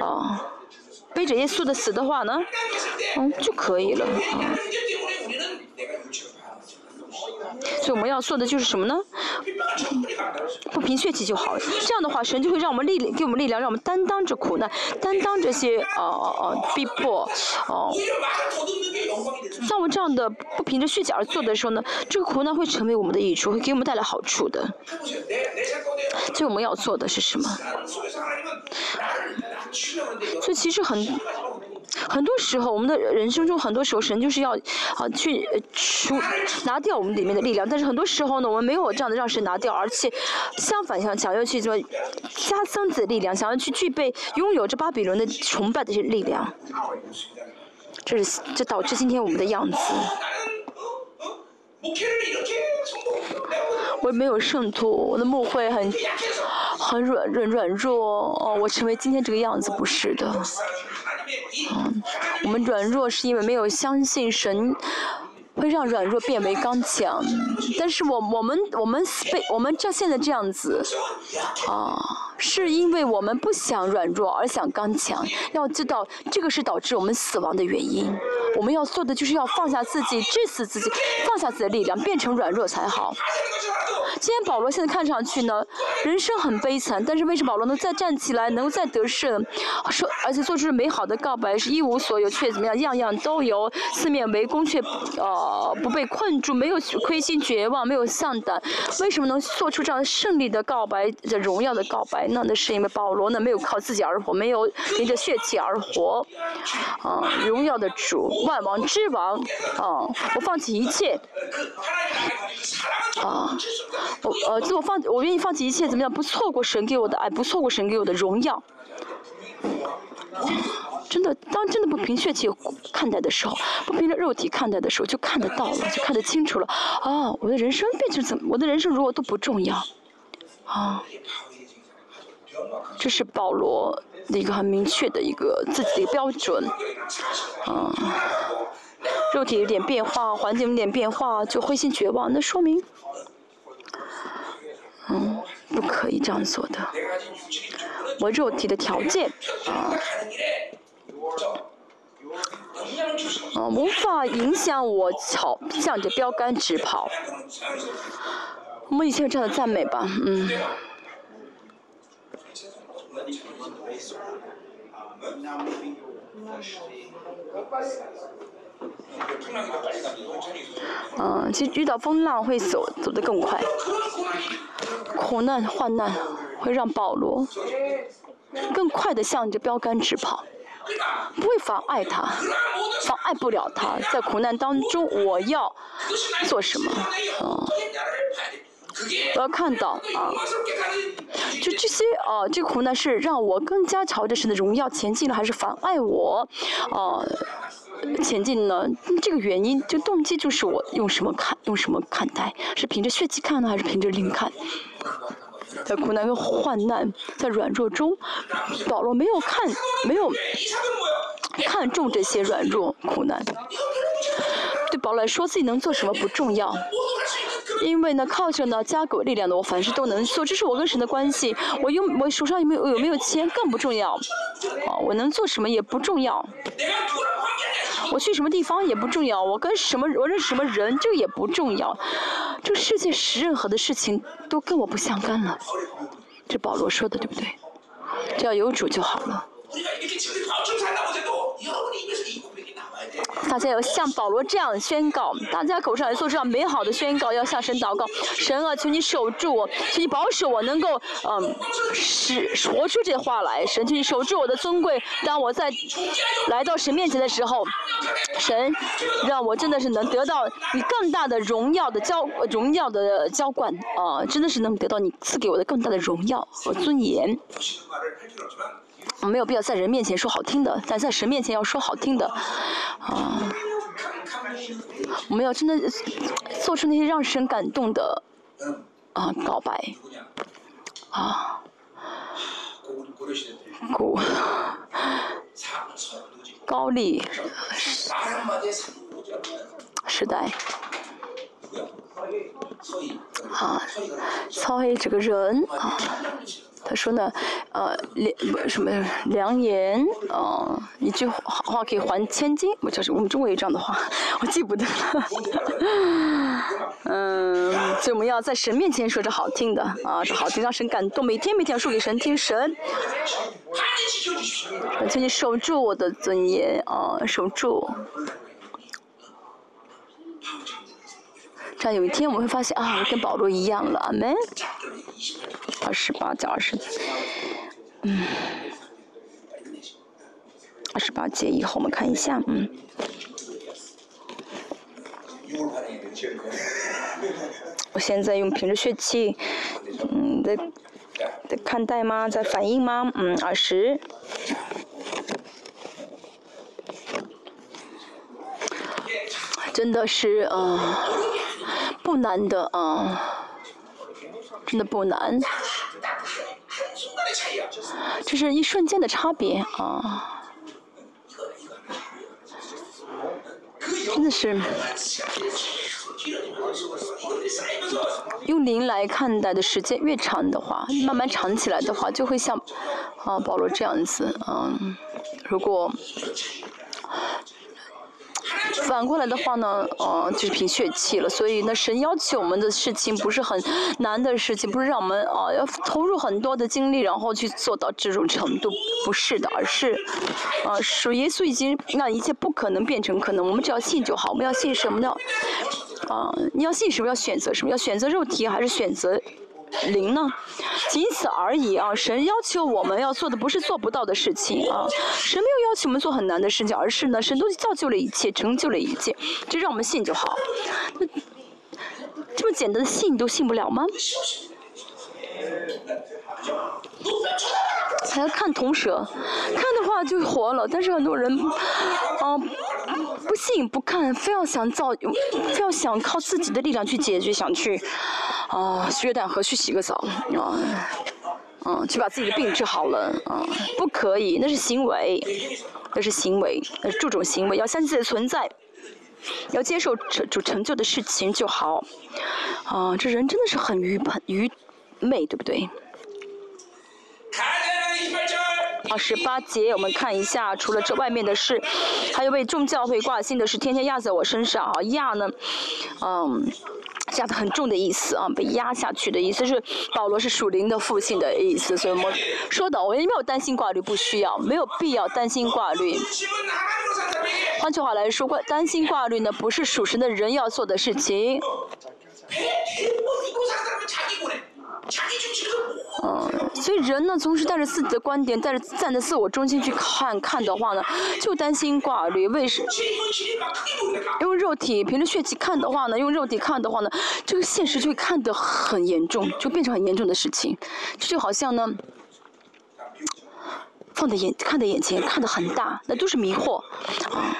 啊，背着耶稣的死的话呢，嗯，就可以了啊。所以我们要做的就是什么呢？不凭血气就好了。这样的话，神就会让我们力，给我们力量，让我们担当着苦难，担当这些哦哦哦逼迫，哦。像我们这样的不凭着血气而做的时候呢，这个苦难会成为我们的益处，会给我们带来好处的。所以我们要做的是什么？所以其实很。很多时候，我们的人生中，很多时候神就是要啊去除拿掉我们里面的力量。但是很多时候呢，我们没有这样的让神拿掉，而且相反想想要去什么加增子力量，想要去具备拥有这巴比伦的崇拜的这些力量。这是这导致今天我们的样子。我没有圣徒，我的牧会很很软软软弱哦，我成为今天这个样子不是的。嗯，我们软弱是因为没有相信神会让软弱变为刚强，但是我我们我们被我们这现在这样子，啊，是因为我们不想软弱而想刚强。要知道，这个是导致我们死亡的原因。我们要做的就是要放下自己，致死自己，放下自己的力量，变成软弱才好。今天保罗现在看上去呢，人生很悲惨，但是为什么保罗能再站起来，能够再得胜，说而且做出美好的告白，是一无所有却怎么样，样样都有，四面围攻却呃不被困住，没有亏心绝望，没有丧胆，为什么能做出这样胜利的告白的荣耀的告白呢？那是因为保罗呢没有靠自己而活，没有凭着血气而活，啊，荣耀的主，万王之王，啊，我放弃一切，啊。我呃，自我放，我愿意放弃一切，怎么样？不错过神给我的爱，不错过神给我的荣耀。真的，当真的不凭血气看待的时候，不凭着肉体看待的时候，就看得到了，就看得清楚了。啊，我的人生变成怎么？我的人生如果都不重要，啊，这是保罗的一个很明确的一个自己的标准。啊，肉体有点变化，环境有点变化，就灰心绝望，那说明。嗯，不可以这样做的。我肉体的条件啊，啊，无法影响我朝向着标杆直跑。我们以前有这样的赞美吧，嗯，其实遇到风浪会走走得更快，苦难患难会让保罗更快的向着标杆直跑，不会妨碍他，妨碍不了他，在苦难当中我要做什么，嗯。我要看到啊，就这些啊，这个苦难是让我更加朝着神的荣耀前进了，还是妨碍我啊前进呢？这个原因，就动机就是我用什么看，用什么看待？是凭着血气看呢，还是凭着灵看？在苦难跟患难，在软弱中，保罗没有看，没有看重这些软弱苦难。对保罗来说，自己能做什么不重要。因为呢，靠着呢加给我力量的，我凡事都能做。这是我跟神的关系。我用我手上有没有有没有钱更不重要，啊，我能做什么也不重要。我去什么地方也不重要，我跟什么我认识什么人这个也不重要。这世界使任何的事情都跟我不相干了。这保罗说的对不对？只要有主就好了。大家要像保罗这样宣告，大家口上也做这样美好的宣告，要向神祷告。神啊，求你守住我，求你保守我，能够嗯，使说出这话来。神，求你守住我的尊贵。当我在来到神面前的时候，神让我真的是能得到你更大的荣耀的浇荣耀的浇灌啊，真的是能得到你赐给我的更大的荣耀和尊严。没有必要在人面前说好听的，但在神面前要说好听的，啊，我们要真的做出那些让神感动的啊告白，啊，古高丽时代，啊，曹黑这个人啊。他说呢，呃，良什么良言，呃，一句话可以还千金，我就是我们中国有这样的话，(laughs) 我记不得了。(laughs) 嗯，所以我们要在神面前说着好听的，啊，这好听让神感动，每天每天要说给神听，神，请你守住我的尊严，啊，守住。这样有一天我们会发现啊，我跟保罗一样了，阿门。二十八加二十，嗯，二十八节以后我们看一下，嗯。我现在用凭着血气，嗯，在在看待吗？在反应吗？嗯，二十。真的是，嗯。不难的啊，真的不难，这是一瞬间的差别啊，真的是用零来看待的时间越长的话，慢慢长起来的话，就会像啊保罗这样子啊，如果。反过来的话呢，呃，就是凭血气了。所以呢，神要求我们的事情不是很难的事情，不是让我们啊要投入很多的精力，然后去做到这种程度，不是的，而是，啊，属耶稣已经让一切不可能变成可能。我们只要信就好，我们要信什么呢？啊，你要信什么？要选择什么？要选择肉体还是选择？零呢，仅此而已啊！神要求我们要做的不是做不到的事情啊，神没有要求我们做很难的事情，而是呢，神都造就了一切，成就了一切，就让我们信就好。那这么简单的信你都信不了吗？还要看铜蛇，看的话就活了。但是很多人，啊，不信不看，非要想造，非要想靠自己的力量去解决，想去，啊，约旦河去洗个澡，啊，嗯，去把自己的病治好了，啊，不可以，那是行为，那是行为，那是注重行为，要相信自己的存在，要接受成主成就的事情就好，啊，这人真的是很愚笨愚昧，对不对？啊，十八节我们看一下，除了这外面的事，还有被众教会挂心的是天天压在我身上啊，压呢，嗯。压的很重的意思啊，被压下去的意思是保罗是属灵的父亲的意思，所以我们说的我也没有担心挂虑，不需要，没有必要担心挂虑。换句话来说，挂担心挂虑呢，不是属神的人要做的事情。嗯，所以人呢，总是带着自己的观点，带着站在自我中心去看看的话呢，就担心挂虑。为什？用肉体凭着血气看的话呢，用肉体看的话呢，这个现实就会看得很严重，就变成很严重的事情。这就好像呢，放在眼看在眼前，看得很大，那都是迷惑啊。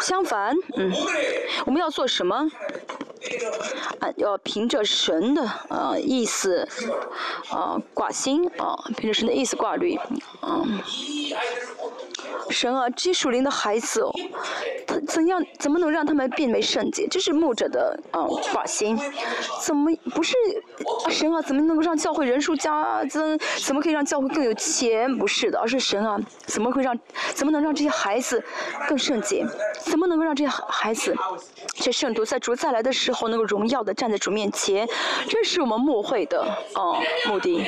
相反，嗯，我们要做什么？啊，要凭着神的啊意思啊挂心啊，凭着神的意思挂虑，嗯。神啊，这些属灵的孩子，他怎样怎么能让他们变为圣洁？这是牧者的啊挂心。怎么不是神啊？怎么能够让教会人数加增？怎么可以让教会更有钱？不是的，而是神啊，怎么会让怎么能让这些孩子更圣洁？怎么能够让这些孩子这圣徒在主再来的时候能够荣耀的站在主面前？这是我们牧会的啊目的。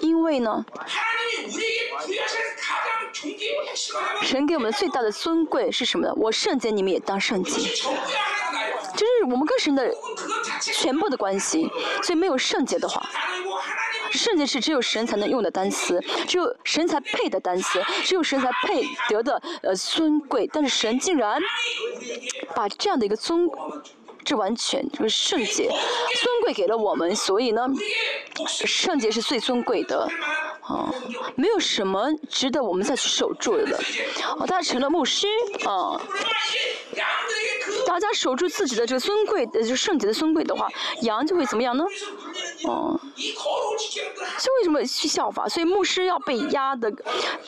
因为呢。神给我们最大的尊贵是什么呢？我圣洁，你们也当圣洁。就是我们跟神的全部的关系。所以没有圣洁的话，圣洁是只有神才能用的单词，只有神才配的单词，只有神才配得的呃尊贵。但是神竟然把这样的一个尊。这完全就是圣洁，尊贵给了我们，所以呢，圣洁是最尊贵的，啊，没有什么值得我们再去守住的，啊，大家成了牧师，啊，大家守住自己的这个尊贵，呃，就圣洁的尊贵的话，羊就会怎么样呢？哦，这为什么去效法？所以牧师要被压的，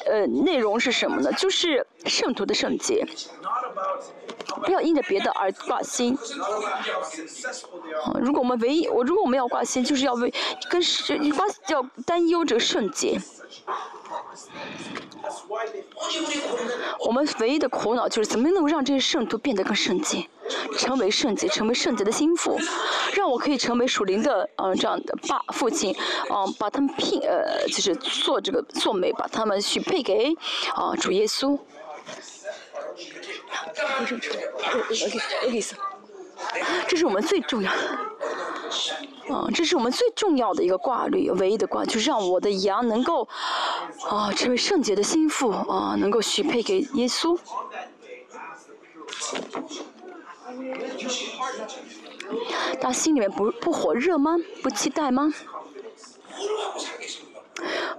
呃，内容是什么呢？就是圣徒的圣洁。不要因着别的而挂心。如果我们唯一，我如果我们要挂心，就是要为跟要担忧这个圣洁。我们唯一的苦恼就是怎么能够让这些圣徒变得更圣洁，成为圣洁，成为圣洁的心腹，让我可以成为属灵的嗯这样的爸父亲，嗯把他们聘呃就是做这个做媒，把他们许配给啊主耶稣。这是我们最重要的，啊，这是我们最重要的一个挂虑，唯一的挂，就是让我的羊能够，啊，成为圣洁的心腹，啊，能够许配给耶稣。他心里面不不火热吗？不期待吗？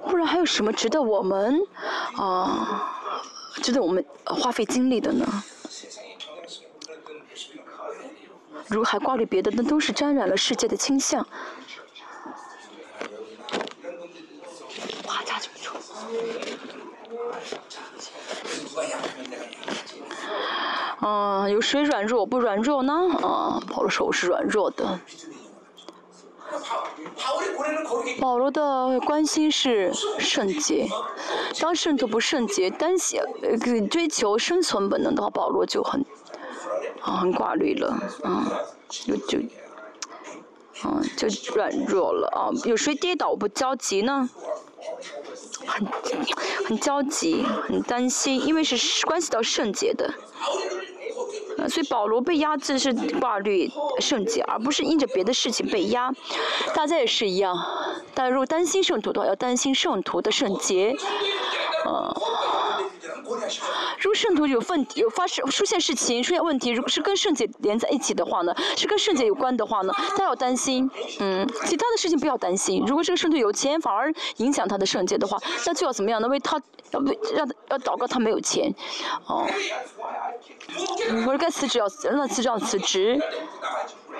不然还有什么值得我们，啊？值得我们花费精力的呢？如果还挂虑别的，那都是沾染了世界的倾向。嗯，有谁软弱不软弱呢？啊，保罗说我是软弱的。保罗的关心是圣洁，当圣徒不圣洁，单想呃追求生存本能的话，保罗就很啊很挂虑了，啊就就啊就软弱了啊。有谁跌倒不焦急呢？很很焦急，很担心，因为是关系到圣洁的。所以保罗被压制是挂虑圣洁，而不是因着别的事情被压。大家也是一样，大家如果担心圣徒的话，要担心圣徒的圣洁，嗯。如果圣徒有问、有发生、出现事情、出现问题，如果是跟圣洁连在一起的话呢，是跟圣洁有关的话呢，他要担心，嗯，其他的事情不要担心。如果这个圣徒有钱，反而影响他的圣洁的话，那就要怎么样呢？为他要为让要祷告他没有钱，哦，或者该辞职要让他辞职要辞职，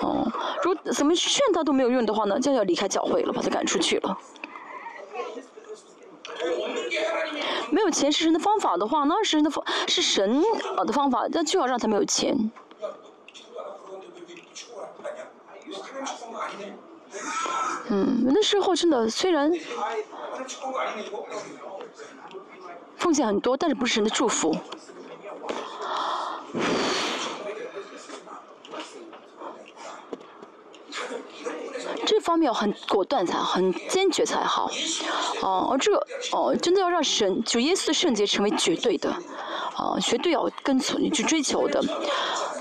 哦，如果怎么劝他都没有用的话呢，就要离开教会了，把他赶出去了。没有钱是神的方法的话，那是神的方是神啊的方法，那就要让他没有钱。嗯，那时候真的虽然奉献很多，但是不是神的祝福。方面很果断才，很坚决才好。哦，这哦，真的要让神就耶稣的圣洁成为绝对的，啊，绝对要跟从去追求的，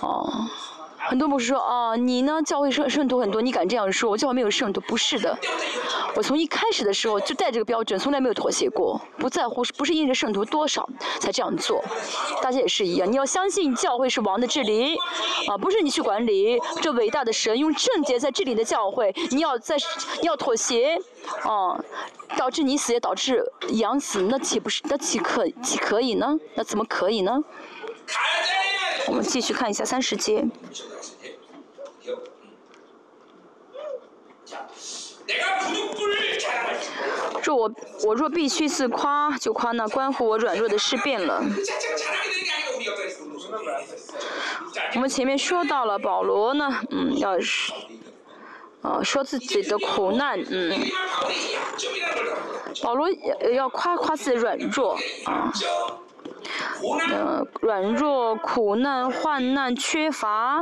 哦。很多牧师说啊，你呢教会圣圣徒很多，你敢这样说？我教会没有圣徒，不是的。我从一开始的时候就带这个标准，从来没有妥协过，不在乎是不是因着圣徒多少才这样做。大家也是一样，你要相信教会是王的治理，啊，不是你去管理。这伟大的神用圣洁在治理的教会，你要在要妥协，啊，导致你死也导致养死，那岂不是那岂可岂可以呢？那怎么可以呢？我们继续看一下三十节。若我我若必须自夸，就夸那关乎我软弱的事变了。我们前面说到了保罗呢，嗯，要是，呃，说自己的苦难，嗯，保罗要要夸夸自己软弱，啊。呃，软弱、苦难、患难、缺乏，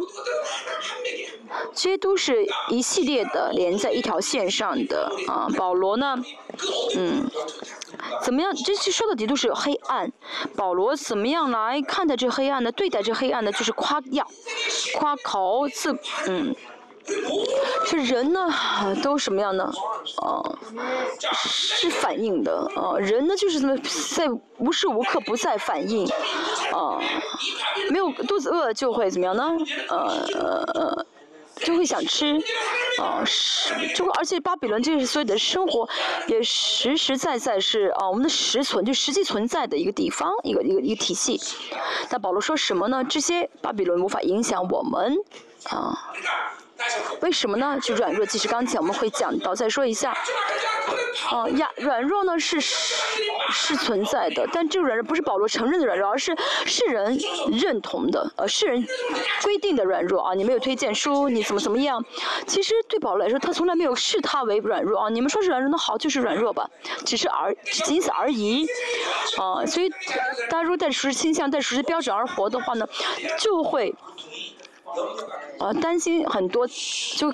这些都是一系列的连在一条线上的啊。保罗呢，嗯，怎么样？这些说的底都是黑暗。保罗怎么样来看待这黑暗呢？对待这黑暗呢，就是夸耀、夸口、自嗯。(laughs) 这人呢，都什么样呢？啊，是反应的啊。人呢，就是这么在无时无刻不在反应啊。没有肚子饿就会怎么样呢？呃呃呃，就会想吃啊。是，就而且巴比伦这是所有的生活也实实在在是啊，我们的实存就实际存在的一个地方，一个一个一个体系。但保罗说什么呢？这些巴比伦无法影响我们啊。为什么呢？就软弱，其实刚才我们会讲到，再说一下。哦，呀，软弱呢是是存在的，但这个软弱不是保罗承认的软弱，而是世人认同的，呃，世人规定的软弱啊。你没有推荐书，你怎么怎么样？其实对保罗来说，他从来没有视他为软弱啊。你们说是软弱，那好，就是软弱吧，只是而仅此而已。啊，所以大家如果带着熟悉倾向、带着熟悉标准而活的话呢，就会。呃，担心很多，就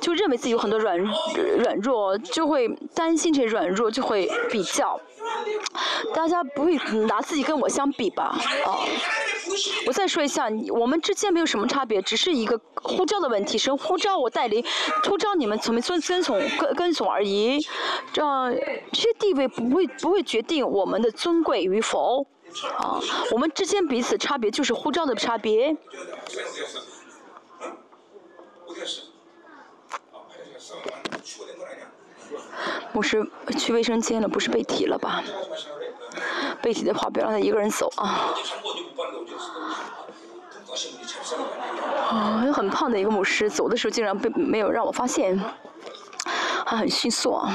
就认为自己有很多软软弱，就会担心这些软弱，就会比较。大家不会拿自己跟我相比吧？啊，我再说一下，我们之间没有什么差别，只是一个护照的问题，是护照我带领，护照你们从遵遵从跟跟从而已。这样这些地位不会不会决定我们的尊贵与否。啊，我们之间彼此差别就是护照的差别。牧师去卫生间了，不是被提了吧？被提的话，别让他一个人走啊！啊，很胖的一个牧师，走的时候竟然被没有让我发现，还很迅速啊。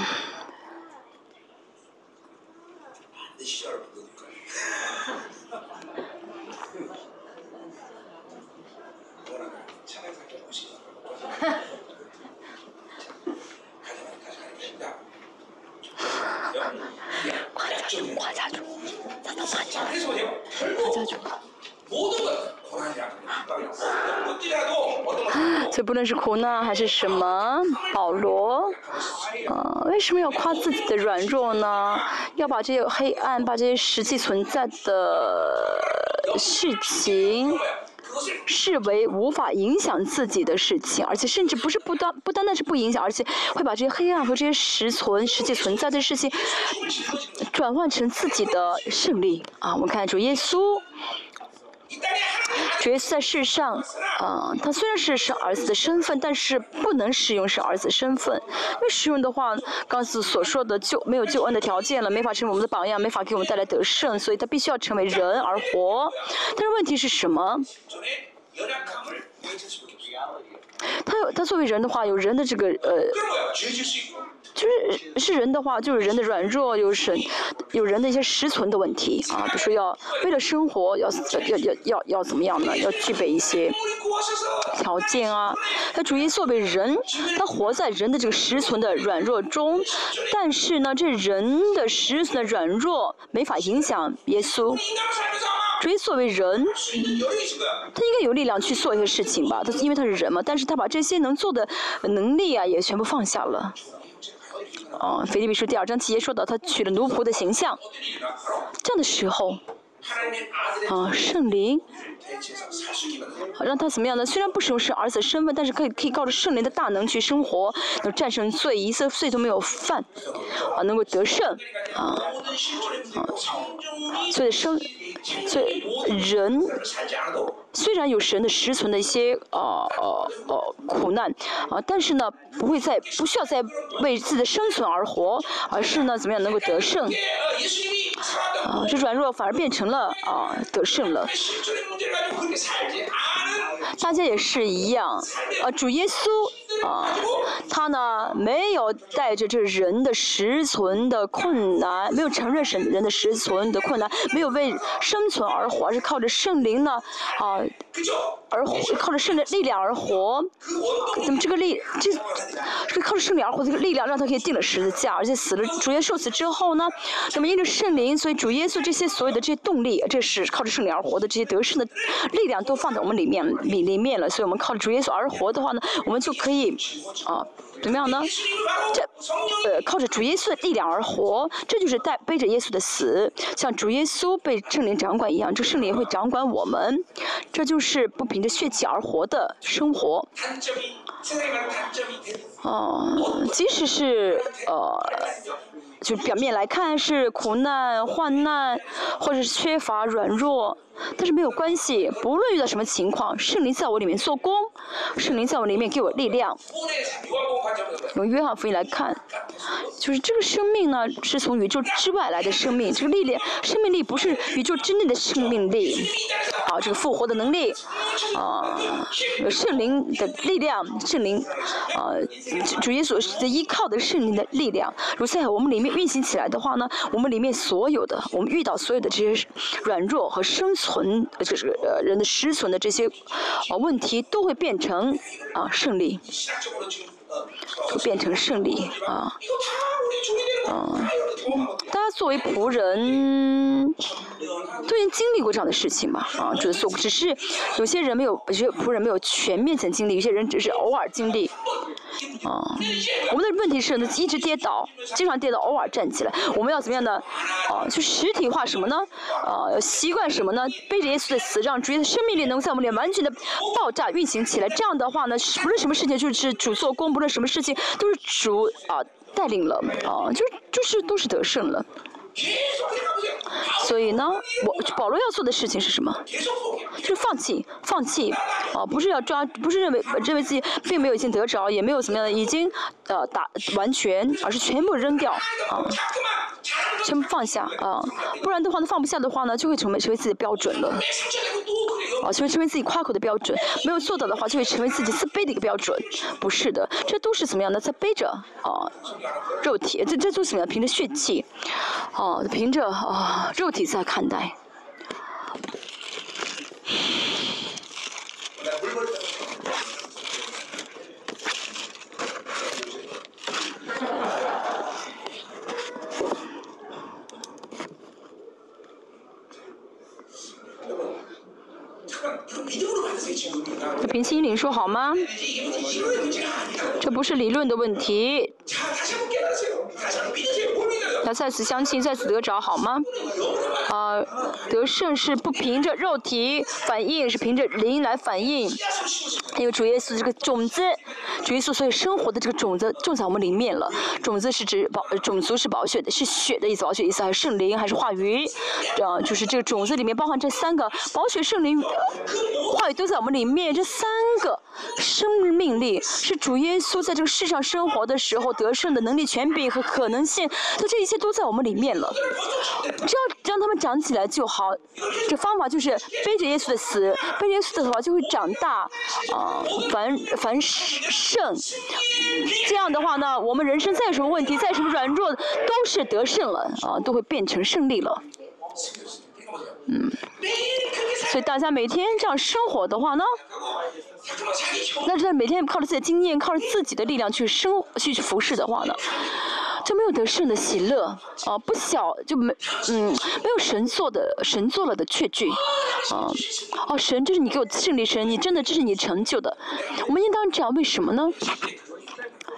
这不论是苦难还是什么，保罗，呃，为什么要夸自己的软弱呢？要把这些黑暗，把这些实际存在的事情。视为无法影响自己的事情，而且甚至不是不单不单单是不影响，而且会把这些黑暗和这些实存实际存在的事情转换成自己的胜利啊！我们看主耶稣。主耶稣在世上，啊，他虽然是是儿子的身份，但是不能使用是儿子身份，因为使用的话，刚才所说的救没有救恩的条件了，没法成为我们的榜样，没法给我们带来得胜，所以他必须要成为人而活。但是问题是什么？他他作为人的话，有人的这个呃就是是人的话，就是人的软弱，有神，有人的一些实存的问题啊，比如说要为了生活要要要要要怎么样呢？要具备一些条件啊。他主耶稣为人，他活在人的这个实存的软弱中，但是呢，这人的实存的软弱没法影响耶稣。主耶稣为人，他应该有力量去做一些事情吧？他因为他是人嘛，但是他把这些能做的能力啊，也全部放下了。哦，腓立比书第二章七节说到，他取了奴仆的形象。这样的时候，啊，圣灵，让他怎么样呢？虽然不使用是儿子身份，但是可以可以靠着圣灵的大能去生活，能战胜罪，一次罪都没有犯，啊，能够得胜，啊，啊，所以生，所以人。虽然有神的实存的一些呃呃呃苦难啊，但是呢，不会再不需要再为自己的生存而活，而是呢，怎么样能够得胜？啊，这软弱反而变成了啊得胜了。大家也是一样，啊，主耶稣啊，他呢没有带着这人的实存的困难，没有承认神人的实存的困难，没有为生存而活，而是靠着圣灵呢啊。而活，靠着圣的力量而活，那么这个力，这，这个靠着圣灵而活这个力量，让他可以定了十字架，而且死了，主耶稣受死之后呢，那么因着圣灵，所以主耶稣这些所有的这些动力，这是靠着圣灵而活的这些得胜的力量，都放在我们里面里里面了，所以我们靠着主耶稣而活的话呢，我们就可以啊。怎么样呢？这呃，靠着主耶稣的力量而活，这就是带背着耶稣的死，像主耶稣被圣灵掌管一样，这圣灵会掌管我们，这就是不凭着血气而活的生活。哦，即使是呃。就表面来看是苦难、患难，或者是缺乏、软弱，但是没有关系。不论遇到什么情况，圣灵在我里面做工，圣灵在我里面给我力量。用约翰福音来看，就是这个生命呢，是从宇宙之外来的生命。这个力量、生命力不是宇宙之内的生命力。好，这个复活的能力，啊，圣灵的力量，圣灵，啊，主耶稣的依靠的圣灵的力量，如在我们里面。运行起来的话呢，我们里面所有的，我们遇到所有的这些软弱和生存，就是呃人的失存的这些啊问题，都会变成啊胜利，会变成胜利啊，啊，大家作为仆人，都已经经历过这样的事情嘛，啊，只是只是有些人没有，有些仆人没有全面性经历，有些人只是偶尔经历。啊，我们的问题是呢，一直跌倒，经常跌倒，偶尔站起来。我们要怎么样呢？啊，就实体化什么呢？啊，习惯什么呢？背着耶稣的死，让主的生命力能在我们里完全的爆炸运行起来。这样的话呢，不论什么事情就是主做工，不论什么事情都是主啊带领了啊，就就是都是得胜了。所以呢，我保罗要做的事情是什么？就是放弃，放弃，哦，不是要抓，不是认为认为自己并没有已经得着，也没有怎么样的已经呃打完全，而是全部扔掉，啊，全部放下，啊，不然的话呢，放不下的话呢，就会成为成为自己的标准了，啊，成为成为自己夸口的标准，没有做到的话，就会成为自己自卑的一个标准，不是的，这都是怎么样的，在背着啊，肉体，这这都是怎么样，凭着血气，哦，凭着啊肉体在看待。凭心灵你说好吗？这不是理论的问题。要再次相信，再次得着，好吗？啊，得胜是不凭着肉体反应，是凭着灵来反应。因为主耶稣这个种子，主耶稣所以生活的这个种子种在我们里面了。种子是指宝，种族是宝血的，是血的意思，宝血意思还是圣灵还是话语？啊，就是这个种子里面包含这三个宝血、圣灵、话语都在我们里面，这三个生命力，是主耶稣在这个世上生活的时候得胜的能力、权柄和可能性，那这一切都在我们里面了。只要让他们长起来就好。这方法就是背着耶稣的死，背着耶稣的话就会长大，啊，繁繁盛。这样的话呢，我们人生再有什么问题，再什么软弱，都是得胜了，啊，都会变成胜利了。嗯，所以大家每天这样生活的话呢，那是每天靠着自己的经验，靠着自己的力量去生去服侍的话呢，就没有得胜的喜乐啊，不小就没嗯没有神做的神做了的确据啊哦神这是你给我胜利神，你真的这是你成就的，我们应当这样，为什么呢？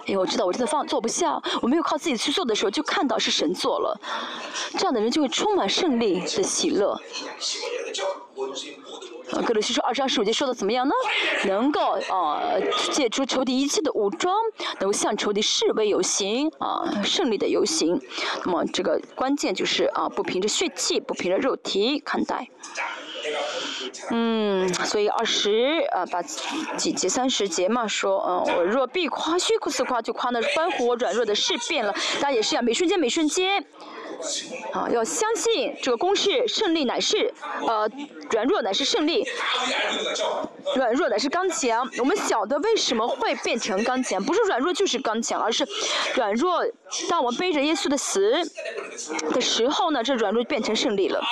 因为我知道我真的放做不下，我没有靠自己去做的时候，就看到是神做了，这样的人就会充满胜利的喜乐。啊，格鲁西说二十二十五节说的怎么样呢？能够啊借助仇敌一切的武装，能够向仇敌示威游行啊，胜利的游行。那么这个关键就是啊，不凭着血气，不凭着肉体看待。嗯，所以二十啊，把几节三十节嘛，说嗯，我若必夸虚夸夸，就夸那关乎我软弱的事变了。大家也是啊，每瞬间每瞬间，啊，要相信这个公式，胜利乃是呃，软弱乃是胜利，软弱乃是刚强。我们晓得为什么会变成刚强，不是软弱就是刚强，而是软弱。当我们背着耶稣的死的时候呢，这软弱变成胜利了。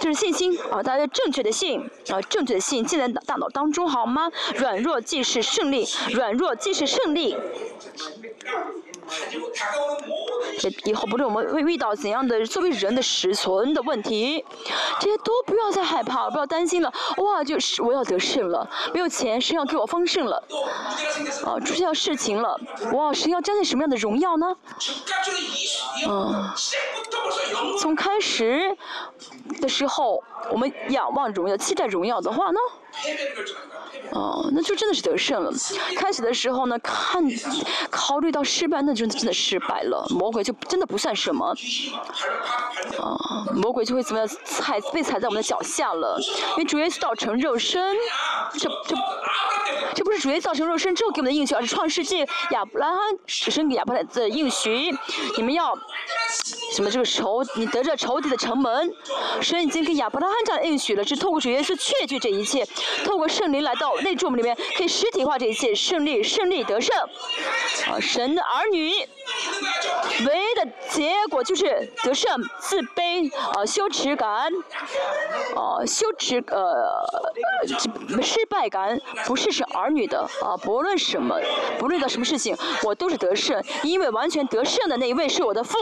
这是信心啊，大家正确的信啊，正确的信进在大脑当中好吗？软弱即是胜利，软弱即是胜利。这以后不论我们会遇到怎样的作为人的实存的问题，这些都不要再害怕，不要担心了。哇，就是我要得胜了，没有钱，神要给我丰盛了，啊，出现事情了，哇，神要彰显什么样的荣耀呢？嗯，从开始的时候，我们仰望荣耀，期待荣耀的话呢？哦，那就真的是得胜了。开始的时候呢，看考虑到失败，那就真的失败了。魔鬼就真的不算什么，啊，魔鬼就会怎么样踩被踩在我们的脚下了。因为主耶稣造成肉身，这这这主耶造成肉身之后给我们的应许，而是创世纪亚伯拉罕生给亚伯拉罕的应许。你们要什么？这个仇，你得着仇敌的城门，神已经给亚伯拉罕这样应许了，是透过主耶稣确据这一切，透过圣灵来到。内住我们里面可以实体化这一切，胜利，胜利得胜。啊，神的儿女，唯一的结果就是得胜，自卑，啊，羞耻感，啊，羞耻，呃，失败感，不是是儿女的，啊，不论什么，不论到什么事情，我都是得胜，因为完全得胜的那一位是我的父，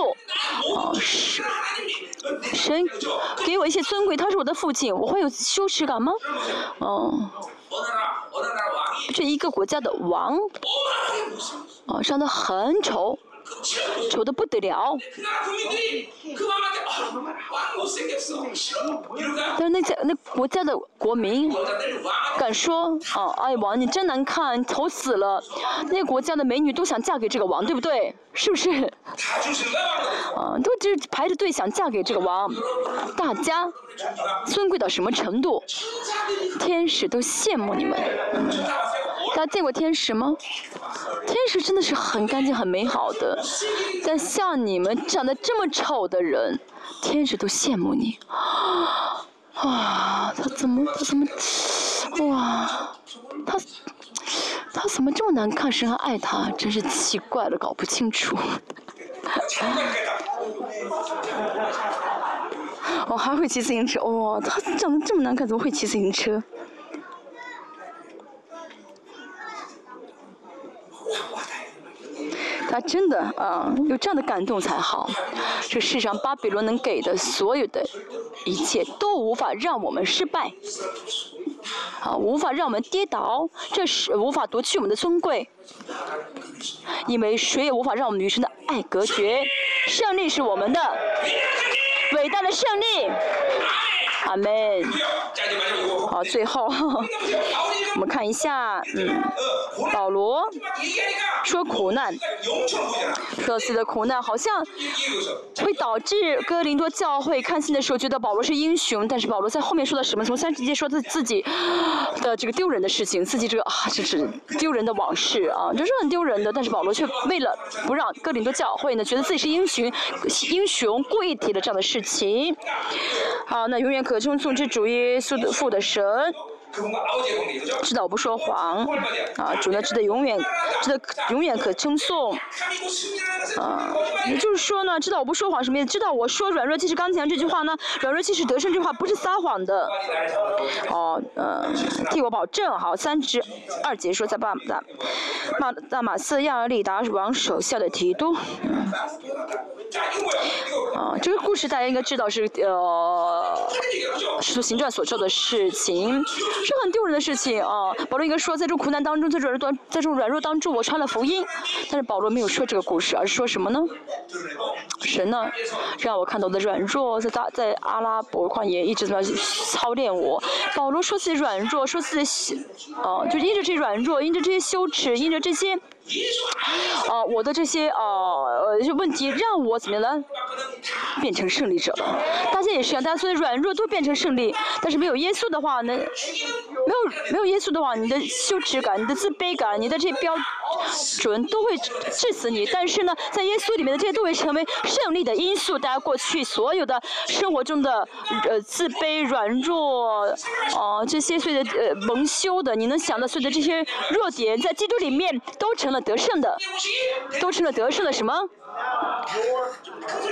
啊，是，神给我一些尊贵，他是我的父亲，我会有羞耻感吗？哦。这一个国家的王，啊，长得很丑，(laughs) 丑的不得了。但是那家那国家的国民敢说，啊，哎王你真难看，丑死了。那国家的美女都想嫁给这个王，对不对？是不是？啊，都就排着队想嫁给这个王，大家尊贵到什么程度？天使都羡慕你们。大家见过天使吗？天使真的是很干净、很美好的，但像你们长得这么丑的人，天使都羡慕你。哇，他怎么他怎么哇，他他怎么这么难看？谁还爱他？真是奇怪了，搞不清楚。(laughs) 哦，还会骑自行车？哇，他长得这么难看，怎么会骑自行车？(laughs) 他真的啊，有这样的感动才好。这世上巴比伦能给的所有的一切，都无法让我们失败，啊，无法让我们跌倒，这是无法夺去我们的尊贵，因为谁也无法让我们女神的爱隔绝。胜利是我们的，伟大的胜利。阿门。好，最后我们看一下，嗯，保罗说苦难，说自己的苦难好像会导致哥林多教会看信的时候觉得保罗是英雄，但是保罗在后面说的什么？从三十节说他自己的这个丢人的事情，自己这个啊，这是丢人的往事啊，这是很丢人的。但是保罗却为了不让哥林多教会呢，觉得自己是英雄，英雄故意提了这样的事情。好，那永远可可称颂之主耶稣的父的神。知道我不说谎，啊，主呢，值得永远，值得永远可称颂，啊，也就是说呢，知道我不说谎什么意思？知道我说软弱即是刚强这句话呢，软弱即是得胜这句话不是撒谎的，哦，嗯，替我保证，好，三十二节说在巴马马大马斯亚尔里达王手下的提督，啊，这个故事大家应该知道是呃，使徒行传所做的事情。是很丢人的事情啊！保罗应该说，在这苦难当中，在这软弱，在这种软弱当中，我传了福音。但是保罗没有说这个故事，而是说什么呢？神呢，让我看到我的软弱，在大在阿拉伯旷野一直在操练我。保罗说自己软弱，说自己，哦，就因着这软弱，因着这些羞耻，因着这些。啊，我的这些啊呃问题让我怎么样呢？变成胜利者了。大家也是一样，大家所以软弱都变成胜利。但是没有耶稣的话呢？没有没有耶稣的话，你的羞耻感、你的自卑感、你的这些标准都会致死你。但是呢，在耶稣里面的这些都会成为胜利的因素。大家过去所有的生活中的呃自卑、软弱啊这些所有的呃蒙羞的，你能想到所有的这些弱点，在基督里面都成了。得胜的，都成了得胜的什么？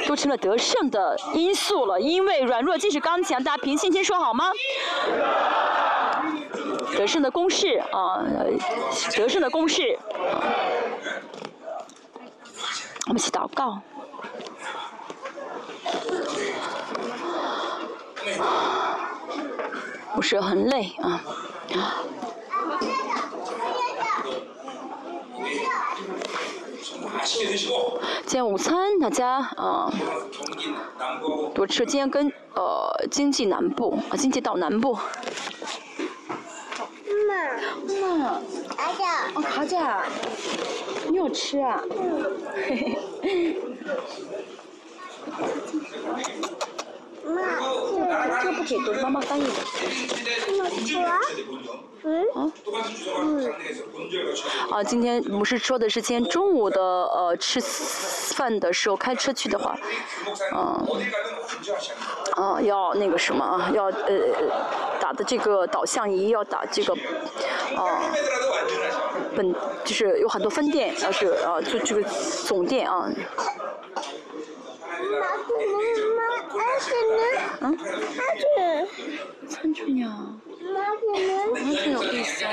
都成了得胜的因素了。因为软弱即是刚强，大家凭信心说好吗？得胜的公式啊，得胜的公式。我们一起祷告。不是很累啊。今天午餐大家啊，多吃。今天跟呃经济南部啊经济到南部。妈妈，妈，卡甲。哦，卡甲，你有吃啊？嘿嘿。妈，(laughs) 这个不解读，妈妈翻译的。妈妈，啊，嗯，啊，今天不是说的是今天中午的呃吃饭的时候开车去的话，嗯，啊要那个什么啊，要呃打的这个导向仪要打这个，啊，本就是有很多分店，要是啊就这个总店啊。嗯？餐具呢？完全有意思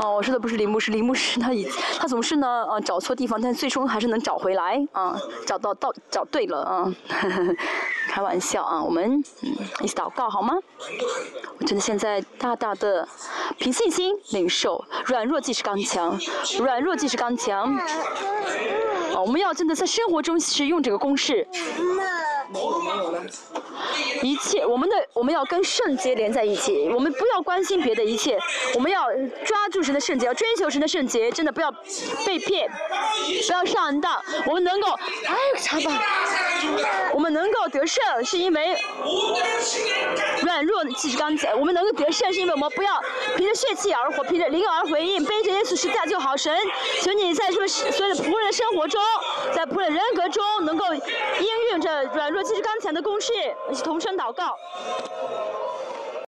哦！我说的不是铃木是铃木是他以他总是呢呃找错地方，但最终还是能找回来啊，找到到找对了啊，(laughs) 开玩笑啊，我们嗯一起祷告好吗？我真的现在大大的凭信心领受，软弱即是刚强，软弱即是刚强。哦，我们要真的在生活中使用这个公式。是一切，我们的我们要跟圣洁连在一起，我们不要关心别的一切，我们要抓住神的圣洁，要追求神的圣洁，真的不要被骗，不要上当。我们能够，哎，查吧，我们能够得胜，是因为软弱即是刚强。我们能够得胜，是因为我们不要凭着血气而活，凭着灵而回应，背着耶稣十字架就好。神，请你在这个所有的仆人的生活中，在仆人人格中，能够应用着软弱。这是刚强的公式，同声祷告。